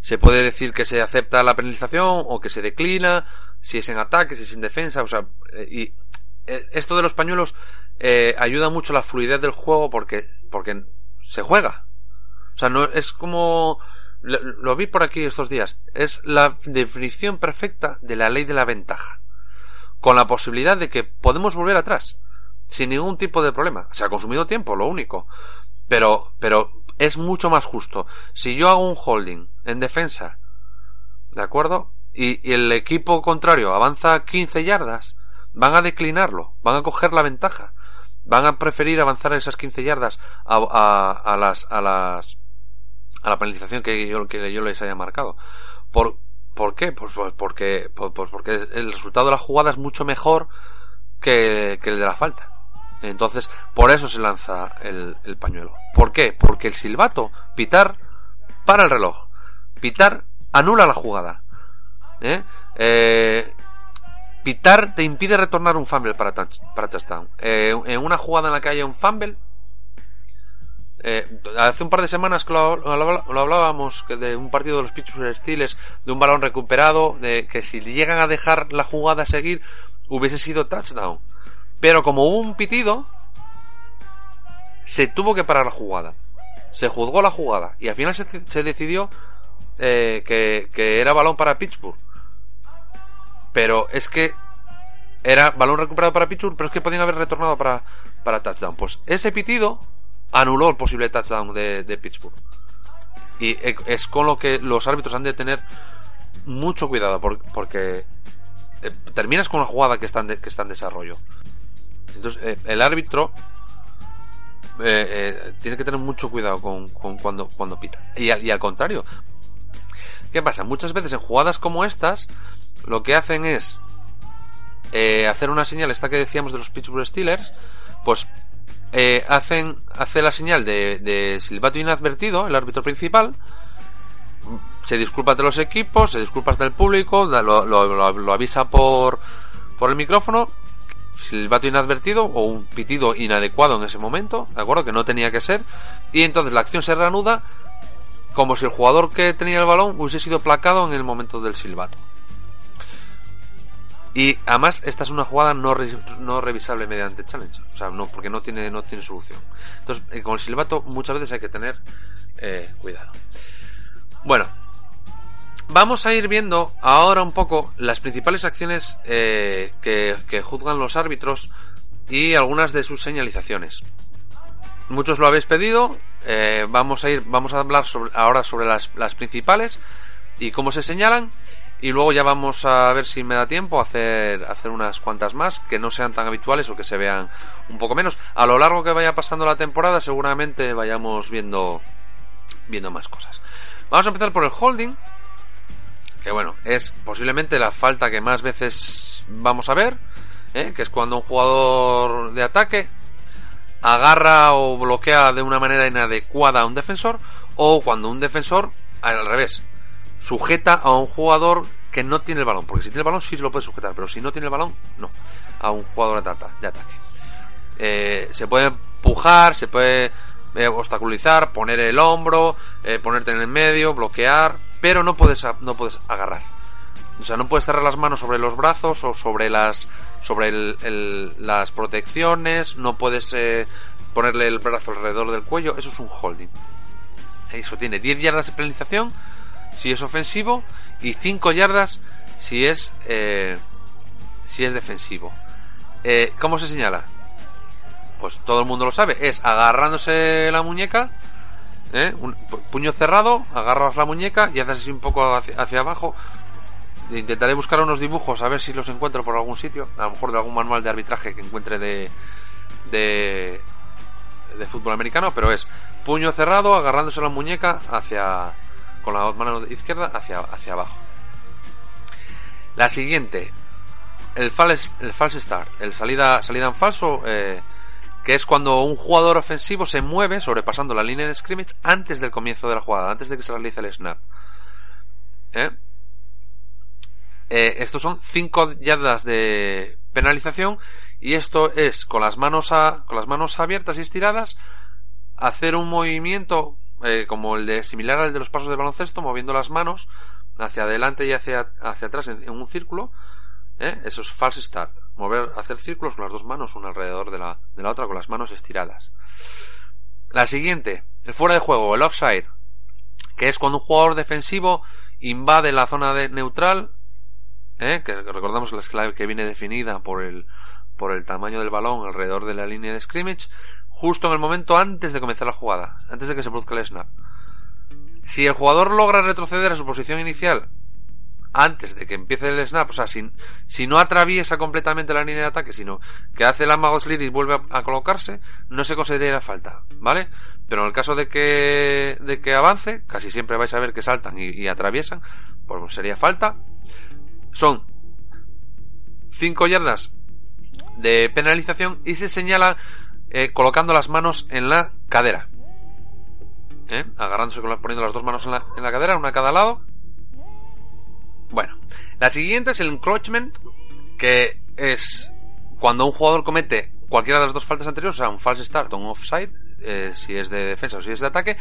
[SPEAKER 2] se puede decir que se acepta la penalización o que se declina, si es en ataque, si es en defensa, o sea, eh, y eh, esto de los pañuelos eh, ayuda mucho a la fluidez del juego porque, porque se juega. O sea, no es como lo, vi por aquí estos días. Es la definición perfecta de la ley de la ventaja. Con la posibilidad de que podemos volver atrás. Sin ningún tipo de problema. Se ha consumido tiempo, lo único. Pero, pero es mucho más justo. Si yo hago un holding en defensa, ¿de acuerdo? y, el equipo contrario avanza 15 yardas, van a declinarlo, van a coger la ventaja, van a preferir avanzar esas 15 yardas a, a, las a las a la penalización que yo, que yo les haya marcado. ¿Por, ¿por qué? Pues, pues porque, pues, pues porque el resultado de la jugada es mucho mejor que, el de la falta. Entonces, por eso se lanza el, el pañuelo. ¿Por qué? Porque el silbato, pitar, para el reloj. Pitar anula la jugada. ¿Eh? Eh, pitar te impide retornar un fumble para, touchdown. Eh, en una jugada en la que haya un fumble, eh, hace un par de semanas que lo, hablábamos de un partido de los Pittsburgh Steelers, de un balón recuperado, de que si llegan a dejar la jugada a seguir, hubiese sido touchdown. Pero como hubo un pitido, se tuvo que parar la jugada. Se juzgó la jugada y al final se, decidió eh, que era balón para Pittsburgh. Pero es que era balón recuperado para Pittsburgh, pero es que podían haber retornado para, para touchdown. Pues ese pitido anuló el posible touchdown de, de Pittsburgh. Y es con lo que los árbitros han de tener mucho cuidado, porque eh, terminas con una jugada que está en, que está en desarrollo. Entonces, eh, el árbitro eh, tiene que tener mucho cuidado con, cuando, cuando pita. Y, y al contrario, ¿qué pasa? Muchas veces en jugadas como estas, lo que hacen es hacer una señal, esta que decíamos de los Pittsburgh Steelers, pues eh, hacen, hace la señal de, de silbato inadvertido, el árbitro principal, se disculpa de los equipos, se disculpa del público, lo, lo, avisa por, por el micrófono, silbato inadvertido o un pitido inadecuado en ese momento, ¿de acuerdo? Que no tenía que ser, y entonces la acción se reanuda como si el jugador que tenía el balón hubiese sido placado en el momento del silbato. Y además, esta es una jugada no, no revisable mediante challenge. O sea, no, porque no tiene, no tiene solución. Entonces, eh, con el silbato muchas veces hay que tener eh, cuidado. Bueno, vamos a ir viendo ahora un poco las principales acciones eh, que, que, juzgan los árbitros y algunas de sus señalizaciones. Muchos lo habéis pedido. vamos a ir, vamos a hablar sobre, ahora sobre las, las principales y cómo se señalan y luego ya vamos a ver si me da tiempo a hacer, hacer unas cuantas más que no sean tan habituales o que se vean un poco menos. A lo largo que vaya pasando la temporada seguramente vayamos viendo, viendo más cosas. Vamos a empezar por el holding, que bueno, es posiblemente la falta que más veces vamos a ver, ¿eh? que es cuando un jugador de ataque agarra o bloquea de una manera inadecuada a un defensor o cuando un defensor al revés sujeta a un jugador que no tiene el balón. Porque si tiene el balón sí se lo puede sujetar, pero si no tiene el balón, no. A un jugador de ataque. Eh, se puede empujar, se puede eh, obstaculizar, poner el hombro, eh, ponerte en el medio, bloquear, pero no puedes, no puedes agarrar. O sea, no puedes cerrar las manos sobre los brazos o sobre las sobre las protecciones, no puedes ponerle el brazo alrededor del cuello, eso es un holding. Eso tiene 10 yardas de penalización si es ofensivo y 5 yardas si es eh, si es defensivo. Eh, ¿Cómo se señala? Pues todo el mundo lo sabe, es agarrándose la muñeca, ¿eh? un puño cerrado, agarras la muñeca y haces así un poco hacia, abajo. Intentaré buscar unos dibujos a ver si los encuentro por algún sitio, a lo mejor de algún manual de arbitraje que encuentre de, de, de fútbol americano, pero es puño cerrado, agarrándose la muñeca hacia, con la mano izquierda hacia, hacia abajo. La siguiente, el false, el false start, el salida, salida en falso, eh, que es cuando un jugador ofensivo se mueve sobrepasando la línea de scrimmage antes del comienzo de la jugada, antes de que se realice el snap. ¿Eh? Eh, estos son 5 yardas de penalización y esto es con las manos a, con las manos abiertas y estiradas hacer un movimiento eh, como el de similar al de los pasos de baloncesto, moviendo las manos hacia adelante y hacia, hacia atrás en, un círculo. ¿eh? Eso es false start. Mover, hacer círculos con las dos manos, una alrededor de la, de la otra, con las manos estiradas. La siguiente, el fuera de juego, el offside, que es cuando un jugador defensivo invade la zona de neutral, ¿eh? que recordamos la clave que viene definida por el, por el tamaño del balón alrededor de la línea de scrimmage, justo en el momento antes de comenzar la jugada, antes de que se produzca el snap. Si el jugador logra retroceder a su posición inicial antes de que empiece el snap, o sea, si, no atraviesa completamente la línea de ataque, sino que hace el amago slit y vuelve a, colocarse, no se considera falta, ¿vale? Pero en el caso de que, de que avance, casi siempre vais a ver que saltan y, atraviesan, pues sería falta. Son 5 yardas de penalización y se señala eh, colocando las manos en la cadera. ¿Eh? Agarrándose con poniendo las dos manos en la, en la cadera, una a cada lado bueno, la siguiente es el encroachment, que es cuando un jugador comete cualquiera de las dos faltas anteriores, o sea, un false start o un offside, eh, si es de defensa o si es de ataque,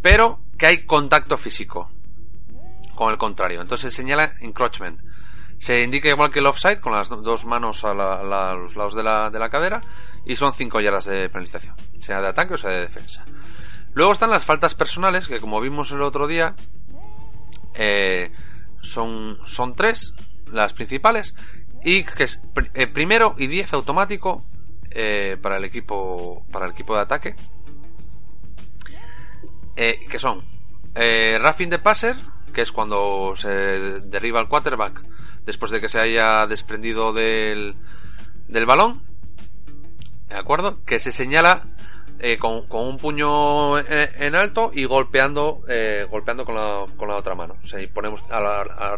[SPEAKER 2] pero que hay contacto físico con el contrario. Entonces se señala encroachment. Se indica igual que el offside, con las dos manos a, los lados de la, de la, cadera, y son 5 yardas de penalización, sea de ataque o sea de defensa. Luego están las faltas personales, que como vimos el otro día, eh, son, son tres las principales y que es eh, primero y 10 automático eh, para el equipo para el equipo de ataque que son eh, roughing de passer que es cuando se derriba el quarterback después de que se haya desprendido del, del balón de acuerdo que se señala eh, con, un puño en, alto y golpeando eh, golpeando con la, con la otra mano. O sea, ponemos,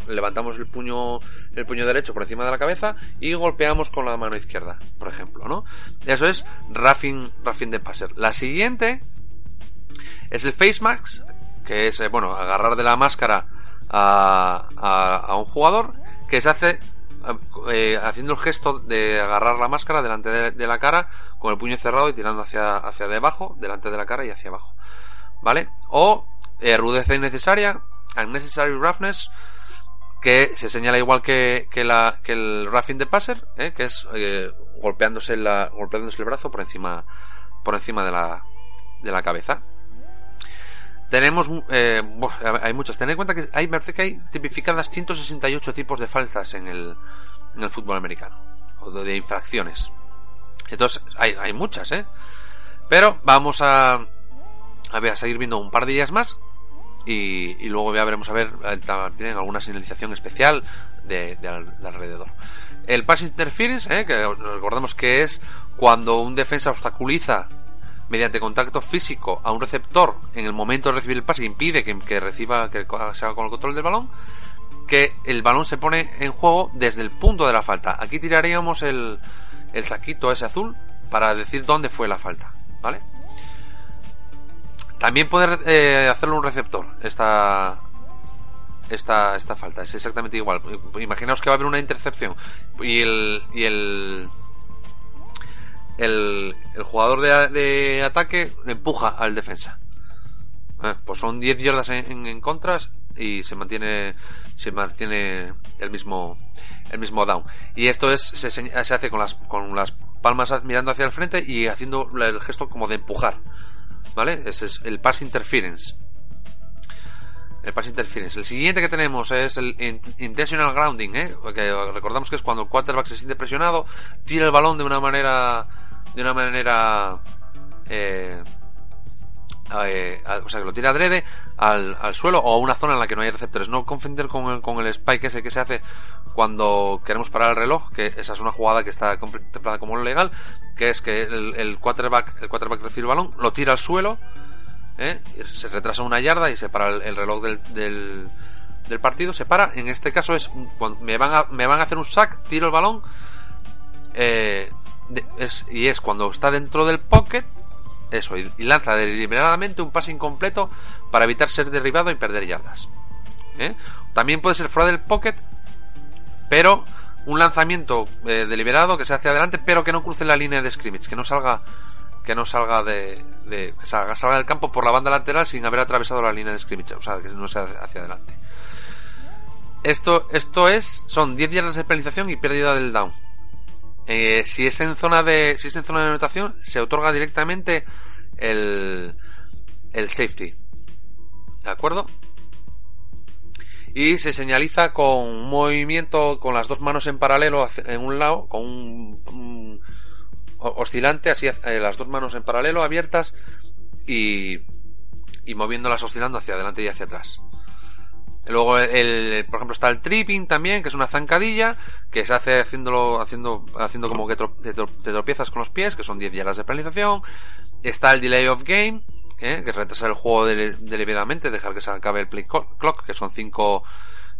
[SPEAKER 2] levantamos el puño el puño derecho por encima de la cabeza y golpeamos con la mano izquierda, por ejemplo, ¿no? Eso es roughing, roughing de passer. La siguiente es el face mask, que es, eh, bueno, agarrar de la máscara a, un jugador que se hace eh, haciendo el gesto de agarrar la máscara delante de, la cara con el puño cerrado y tirando hacia, hacia debajo, delante de la cara y hacia abajo. ¿Vale? O eh, rudeza innecesaria, unnecessary roughness, que se señala igual que, que, el roughing de passer, ¿eh? que es eh, golpeándose, la, golpeándose el brazo por encima, por encima de la, de la cabeza. Tenemos, eh, hay muchas. Tened en cuenta que hay, parece que hay tipificadas 168 tipos de faltas en el, en el fútbol americano. O de, infracciones. Entonces, hay, hay muchas, ¿eh? Pero vamos a, a, ver, a seguir viendo un par de días más. Y, luego ya veremos a ver, eh, tienen alguna señalización especial de, de, alrededor. El pass interference, ¿eh? que recordemos que es cuando un defensa obstaculiza mediante contacto físico a un receptor en el momento de recibir el pase impide que, reciba que se haga con el control del balón que el balón se pone en juego desde el punto de la falta. Aquí tiraríamos el, el saquito ese azul para decir dónde fue la falta vale también puede eh, hacerlo un receptor esta esta, esta falta. Es exactamente igual. Imaginaos que va a haber una intercepción y el, y el el, jugador de, de, ataque empuja al defensa. Eh, pues son 10 yardas en, contras y se mantiene se mantiene el mismo el mismo down y esto es se, se hace con las con las palmas mirando hacia el frente y haciendo el gesto como de empujar vale ese es el pass interference el pass interference el siguiente que tenemos es el intentional grounding ¿eh? recordamos que es cuando el quarterback se siente presionado tira el balón de una manera de una manera eh, eh, o sea que lo tira adrede al, al, suelo o a una zona en la que no hay receptores no confundir con el, con el spike ese que se hace cuando queremos parar el reloj que esa es una jugada que está contemplada como legal que es que el, el quarterback el quarterback recibe el balón lo tira al suelo ¿eh? se retrasa una yarda y se para el, reloj del, del, del, partido se para en este caso es me van a, me van a hacer un sack tiro el balón eh, y es cuando está dentro del pocket, eso, y, lanza deliberadamente un pase incompleto para evitar ser derribado y perder yardas. ¿eh? También puede ser fuera del pocket, pero un lanzamiento eh, deliberado que se hace adelante, pero que no cruce la línea de scrimmage, que no salga que no salga de, de que salga, salga, del campo por la banda lateral sin haber atravesado la línea de scrimmage, o sea, que no sea hacia adelante. Esto, esto es, son 10 yardas de penalización y pérdida del down. Eh, si es en zona de si es en zona de anotación se otorga directamente el el safety. De acuerdo y se señaliza con un movimiento con las dos manos en paralelo en un lado con un, oscilante así eh, las dos manos en paralelo abiertas y y moviéndolas oscilando hacia adelante y hacia atrás Luego, el, por ejemplo, está el tripping también, que es una zancadilla, que se hace haciéndolo, haciendo, haciendo como que te, tropiezas con los pies, que son 10 yardas de penalización. Está el delay of game, ¿eh? que es retrasar el juego deliberadamente, dejar que se acabe el play clock, que son 5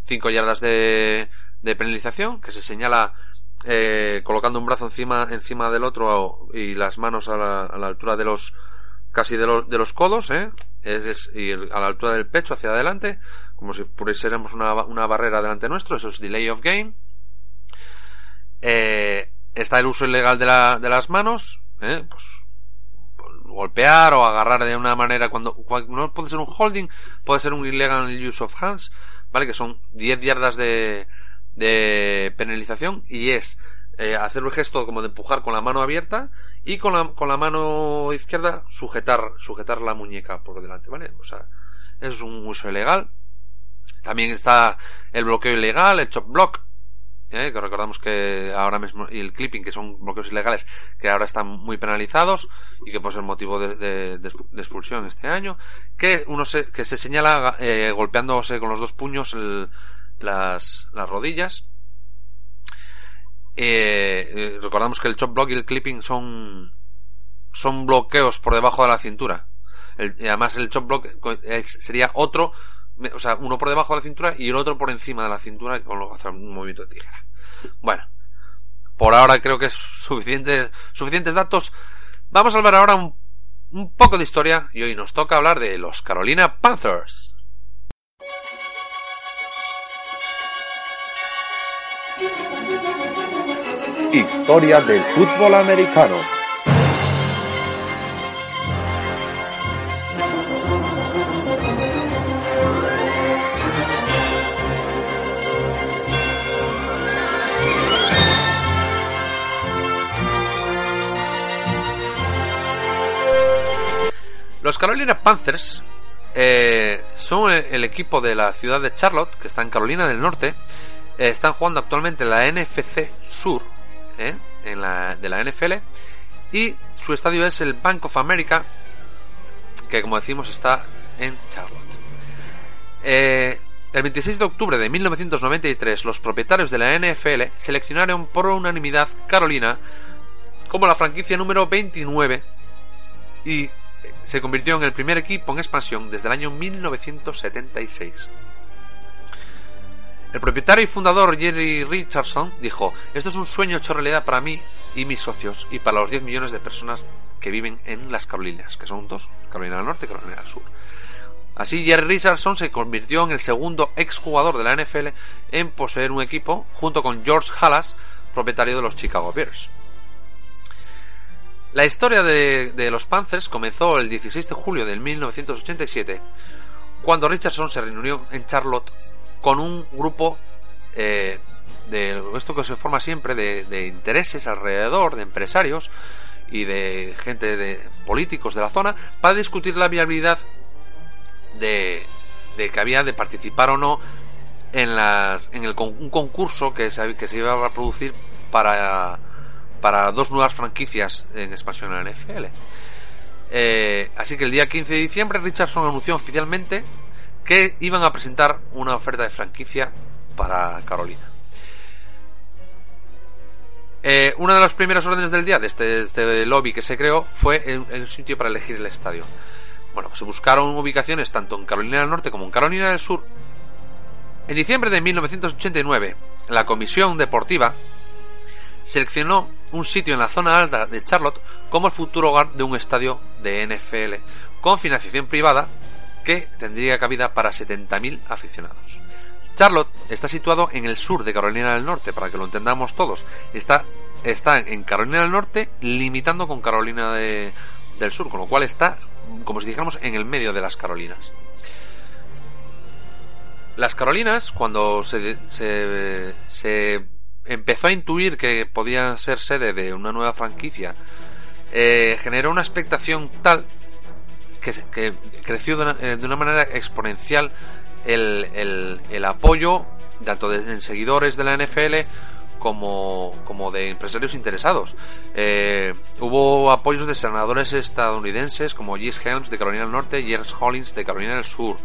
[SPEAKER 2] cinco, yardas de, de penalización, que se señala eh, colocando un brazo encima, encima del otro y las manos a la, a la altura de los, casi de, los de los codos, ¿eh? Es, y a la altura del pecho hacia adelante, como si pusiéramos una, una barrera delante nuestro, eso es delay of game. Eh, está el uso ilegal de, la, de las manos, ¿eh? pues, golpear o agarrar de una manera cuando, no puede ser un holding, puede ser un illegal use of hands, ¿vale? Que son 10 yardas de, de penalización y es eh, hacer un gesto como de empujar con la mano abierta y con la, con la mano izquierda sujetar, sujetar la muñeca por delante, ¿vale? O sea, eso es un uso ilegal. También está el bloqueo ilegal, el chop block, ¿eh? que recordamos que ahora mismo, y el clipping, que son bloqueos ilegales, que ahora están muy penalizados y que puede ser motivo de, expulsión este año, que uno se, que se señala eh, golpeándose con los dos puños las, las rodillas, eh, eh, recordamos que el chop block y el clipping son, son bloqueos por debajo de la cintura. y además el chop block sería otro, o sea, uno por debajo de la cintura y el otro por encima de la cintura con lo hacer un movimiento de tijera. Bueno, por ahora creo que es suficiente, suficientes datos. Vamos a hablar ahora un, un poco de historia y hoy nos toca hablar de los Carolina Panthers.
[SPEAKER 1] Historia del fútbol americano.
[SPEAKER 2] Los Carolina Panthers eh, son el equipo de la ciudad de Charlotte, que está en Carolina del Norte. Eh, están jugando actualmente la NFC Sur, ¿eh? en la, de la NFL. Y su estadio es el Bank of America, que como decimos está en Charlotte. El 26 de octubre de 1993, los propietarios de la NFL seleccionaron por unanimidad Carolina como la franquicia número 29 y se convirtió en el primer equipo en expansión desde el año 1976. El propietario y fundador Jerry Richardson dijo, esto es un sueño hecho realidad para mí y mis socios y para los 10 millones de personas que viven en las Carolinas, que son dos, Carolina del Norte y Carolina del Sur. Así Jerry Richardson se convirtió en el segundo exjugador de la NFL en poseer un equipo junto con George Halas, propietario de los Chicago Bears. La historia de, de, los Panthers comenzó el 16 de julio de 1987, cuando Richardson se reunió en Charlotte con un grupo eh, de esto que se forma siempre de, intereses alrededor, de empresarios y de gente de políticos de la zona para discutir la viabilidad de, de que había de participar o no en las en el un concurso que se, que se iba a producir para para dos nuevas franquicias en expansión en la NFL. Eh, así que el día 15 de diciembre Richardson anunció oficialmente que iban a presentar una oferta de franquicia para Carolina. Eh, una de las primeras órdenes del día de este, este lobby que se creó fue el, sitio para elegir el estadio. Bueno, se buscaron ubicaciones tanto en Carolina del Norte como en Carolina del Sur. En diciembre de 1989, la Comisión Deportiva seleccionó un sitio en la zona alta de Charlotte como el futuro hogar de un estadio de NFL con financiación privada que tendría cabida para 70.000 aficionados. Charlotte está situado en el sur de Carolina del Norte, para que lo entendamos todos. Está, está en Carolina del Norte limitando con Carolina del Sur, con lo cual está, como si dijéramos, en el medio de las Carolinas. Las Carolinas, cuando se, se, empezó a intuir que podía ser sede de una nueva franquicia, eh, generó una expectación tal que, creció de una, eh, de una, manera exponencial el, apoyo tanto de seguidores de la NFL como, como de empresarios interesados. Eh, hubo apoyos de senadores estadounidenses como Jess Helms de Carolina del Norte y Ernst Hollins de Carolina del Sur.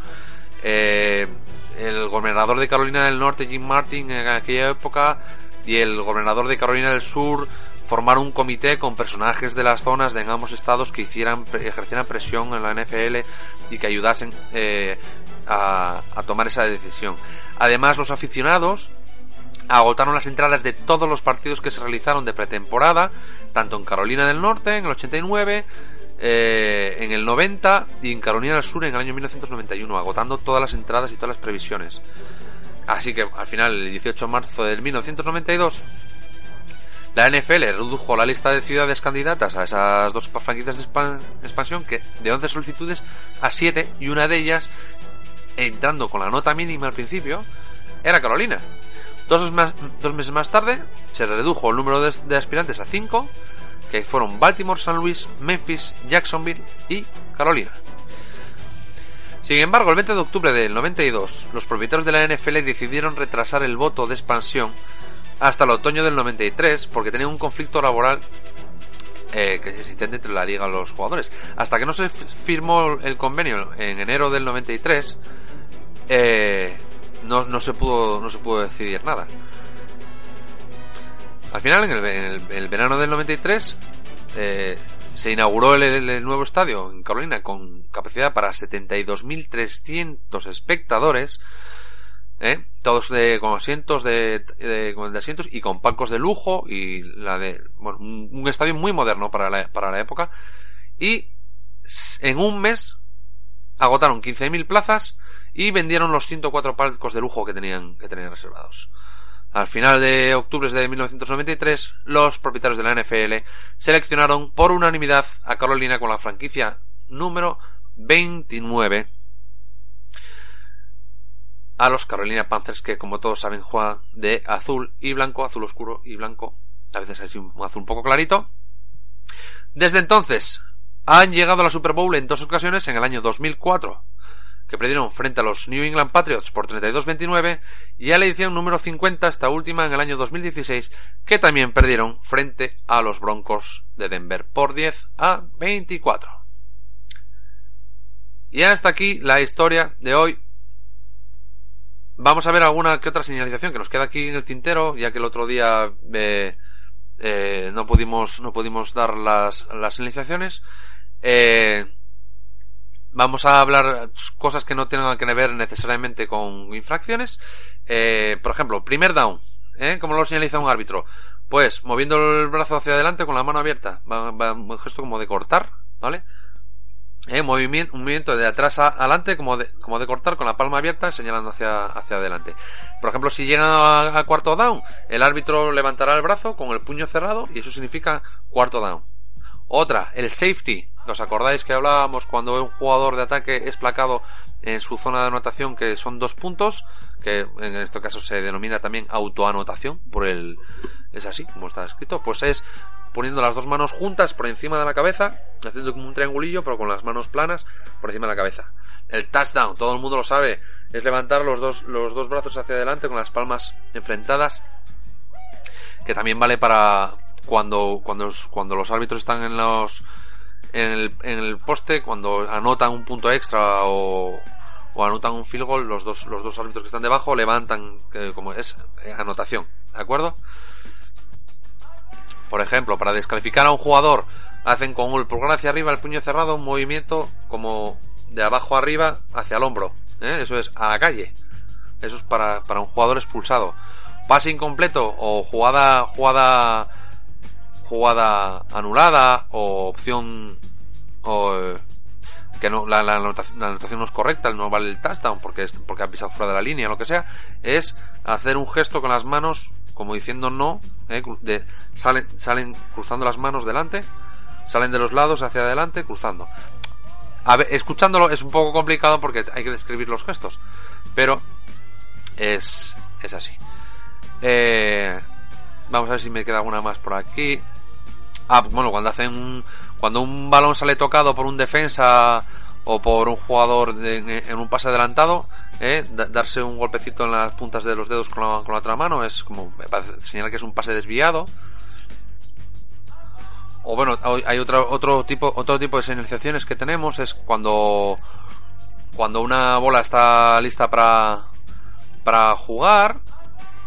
[SPEAKER 2] el gobernador de Carolina del Norte, Jim Martin, en aquella época, y el gobernador de Carolina del Sur formaron un comité con personajes de las zonas de ambos estados que hicieran ejercieran presión en la NFL y que ayudasen eh, a, tomar esa decisión. Además, los aficionados agotaron las entradas de todos los partidos que se realizaron de pretemporada, tanto en Carolina del Norte en el 89, eh, en el 90 y en Carolina del Sur en el año 1991, agotando todas las entradas y todas las previsiones. Así que al final, el 18 de marzo del 1992, la NFL redujo la lista de ciudades candidatas a esas dos franquicias de expansión que de 11 solicitudes a 7 y una de ellas, entrando con la nota mínima al principio, era Carolina. Dos, meses más tarde se redujo el número de, aspirantes a 5, que fueron Baltimore, San Luis, Memphis, Jacksonville y Carolina. Sin embargo, el 20 de octubre del 92, los propietarios de la NFL decidieron retrasar el voto de expansión hasta el otoño del 93 porque tenían un conflicto laboral eh, que existente entre la liga y los jugadores. Hasta que no se firmó el convenio en enero del 93, eh, no, se pudo no se pudo decidir nada. Al final, en el, verano del 93, eh, se inauguró el, nuevo estadio en Carolina con capacidad para 72.300 espectadores, ¿eh? todos de, con asientos de, de, asientos y con palcos de lujo y la de bueno, un, un estadio muy moderno para la, para la época y en un mes agotaron 15.000 plazas y vendieron los 104 palcos de lujo que tenían, que tenían reservados. Al final de octubre de 1993, los propietarios de la NFL seleccionaron por unanimidad a Carolina con la franquicia número 29 a los Carolina Panthers que como todos saben juegan de azul y blanco, azul oscuro y blanco, a veces es un azul un poco clarito. Desde entonces han llegado a la Super Bowl en dos ocasiones en el año 2004 que perdieron frente a los New England Patriots por 32-29 y a la edición número 50, esta última en el año 2016, que también perdieron frente a los Broncos de Denver por 10 a 24. Y hasta aquí la historia de hoy. Vamos a ver alguna que otra señalización que nos queda aquí en el tintero, ya que el otro día eh, eh, no pudimos no pudimos dar las, las señalizaciones. Eh, vamos a hablar cosas que no tengan que ver necesariamente con infracciones. Eh, por ejemplo, primer down. ¿eh? ¿Cómo lo señaliza un árbitro? Pues moviendo el brazo hacia adelante con la mano abierta. Va, un gesto como de cortar, ¿vale? ¿Eh? Movimiento, un movimiento de atrás a adelante como de, como de cortar con la palma abierta señalando hacia, hacia adelante. Por ejemplo, si llega a cuarto down, el árbitro levantará el brazo con el puño cerrado y eso significa cuarto down. Otra, el safety. ¿Os acordáis que hablábamos cuando un jugador de ataque es placado en su zona de anotación que son dos puntos? Que en este caso se denomina también autoanotación por el... Es así, como está escrito. Pues es poniendo las dos manos juntas por encima de la cabeza, haciendo como un triangulillo, pero con las manos planas por encima de la cabeza. El touchdown, todo el mundo lo sabe, es levantar los dos, los dos brazos hacia adelante con las palmas enfrentadas, que también vale para, cuando, cuando, cuando los árbitros están en los en el, en el poste, cuando anotan un punto extra o, o anotan un field goal, los dos, los dos árbitros que están debajo levantan eh, como es eh, anotación, ¿de acuerdo? Por ejemplo, para descalificar a un jugador, hacen con el pulgar hacia arriba, el puño cerrado, un movimiento como de abajo arriba hacia el hombro. ¿eh? Eso es a la calle. Eso es para, para un jugador expulsado. Pase incompleto o jugada, jugada jugada anulada o opción o que no la, anotación, no es correcta, no vale el touchdown porque porque ha pisado fuera de la línea, lo que sea, es hacer un gesto con las manos como diciendo no, eh, de, salen salen cruzando las manos delante, salen de los lados hacia adelante cruzando. A ver, escuchándolo es un poco complicado porque hay que describir los gestos, pero es es así. Eh, vamos a ver si me queda alguna más por aquí. Ah, bueno, cuando hacen un, cuando un balón sale tocado por un defensa o por un jugador en un pase adelantado, eh, darse un golpecito en las puntas de los dedos con la, con la otra mano es como señalar que es un pase desviado. O bueno, hay otro, otro tipo otro tipo de señalizaciones que tenemos es cuando cuando una bola está lista para, para jugar,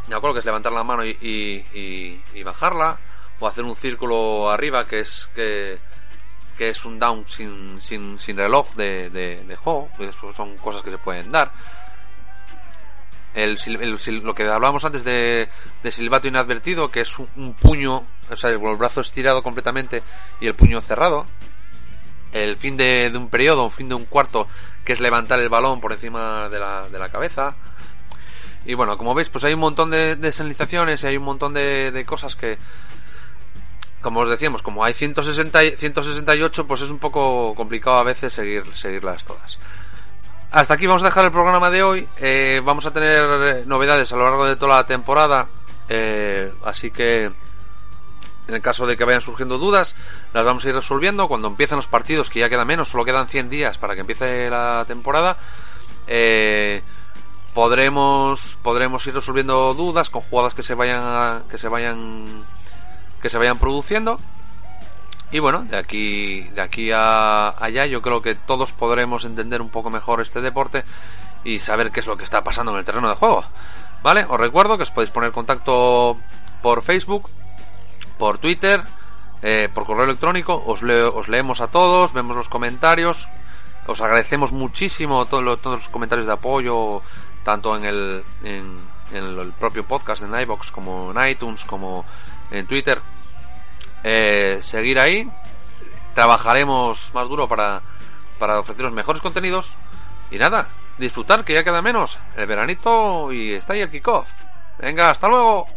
[SPEAKER 2] me acuerdo que es levantar la mano y, y, y, bajarla, o hacer un círculo arriba que es que, que es un down sin, sin, sin reloj de, de, juego, pues son cosas que se pueden dar. El, lo que hablábamos antes de, de silbato inadvertido, que es un, puño, o sea, el brazo estirado completamente y el puño cerrado. El fin de, de un periodo, un fin de un cuarto, que es levantar el balón por encima de la, de la cabeza. Y bueno, como veis, pues hay un montón de, de y hay un montón de, de cosas que, como os decíamos, como hay 160, 168, pues es un poco complicado a veces seguir, seguirlas todas. Hasta aquí vamos a dejar el programa de hoy. Eh, vamos a tener novedades a lo largo de toda la temporada. Eh, así que en el caso de que vayan surgiendo dudas, las vamos a ir resolviendo. Cuando empiecen los partidos, que ya queda menos, solo quedan 100 días para que empiece la temporada, eh, podremos, podremos ir resolviendo dudas con jugadas que se vayan, que se vayan, que se vayan produciendo. Y bueno, de aquí, de aquí a allá yo creo que todos podremos entender un poco mejor este deporte y saber qué es lo que está pasando en el terreno de juego. ¿Vale? Os recuerdo que os podéis poner contacto por Facebook, por Twitter, eh, por correo electrónico, os, os leemos a todos, vemos los comentarios, os agradecemos muchísimo todos los, todos los comentarios de apoyo, tanto en el, en, en el propio podcast en iBox como en iTunes, como en Twitter eh, seguir ahí. Trabajaremos más duro para, para ofreceros mejores contenidos. Y nada, disfrutar que ya queda menos el veranito y está ahí el kickoff. Venga, hasta luego.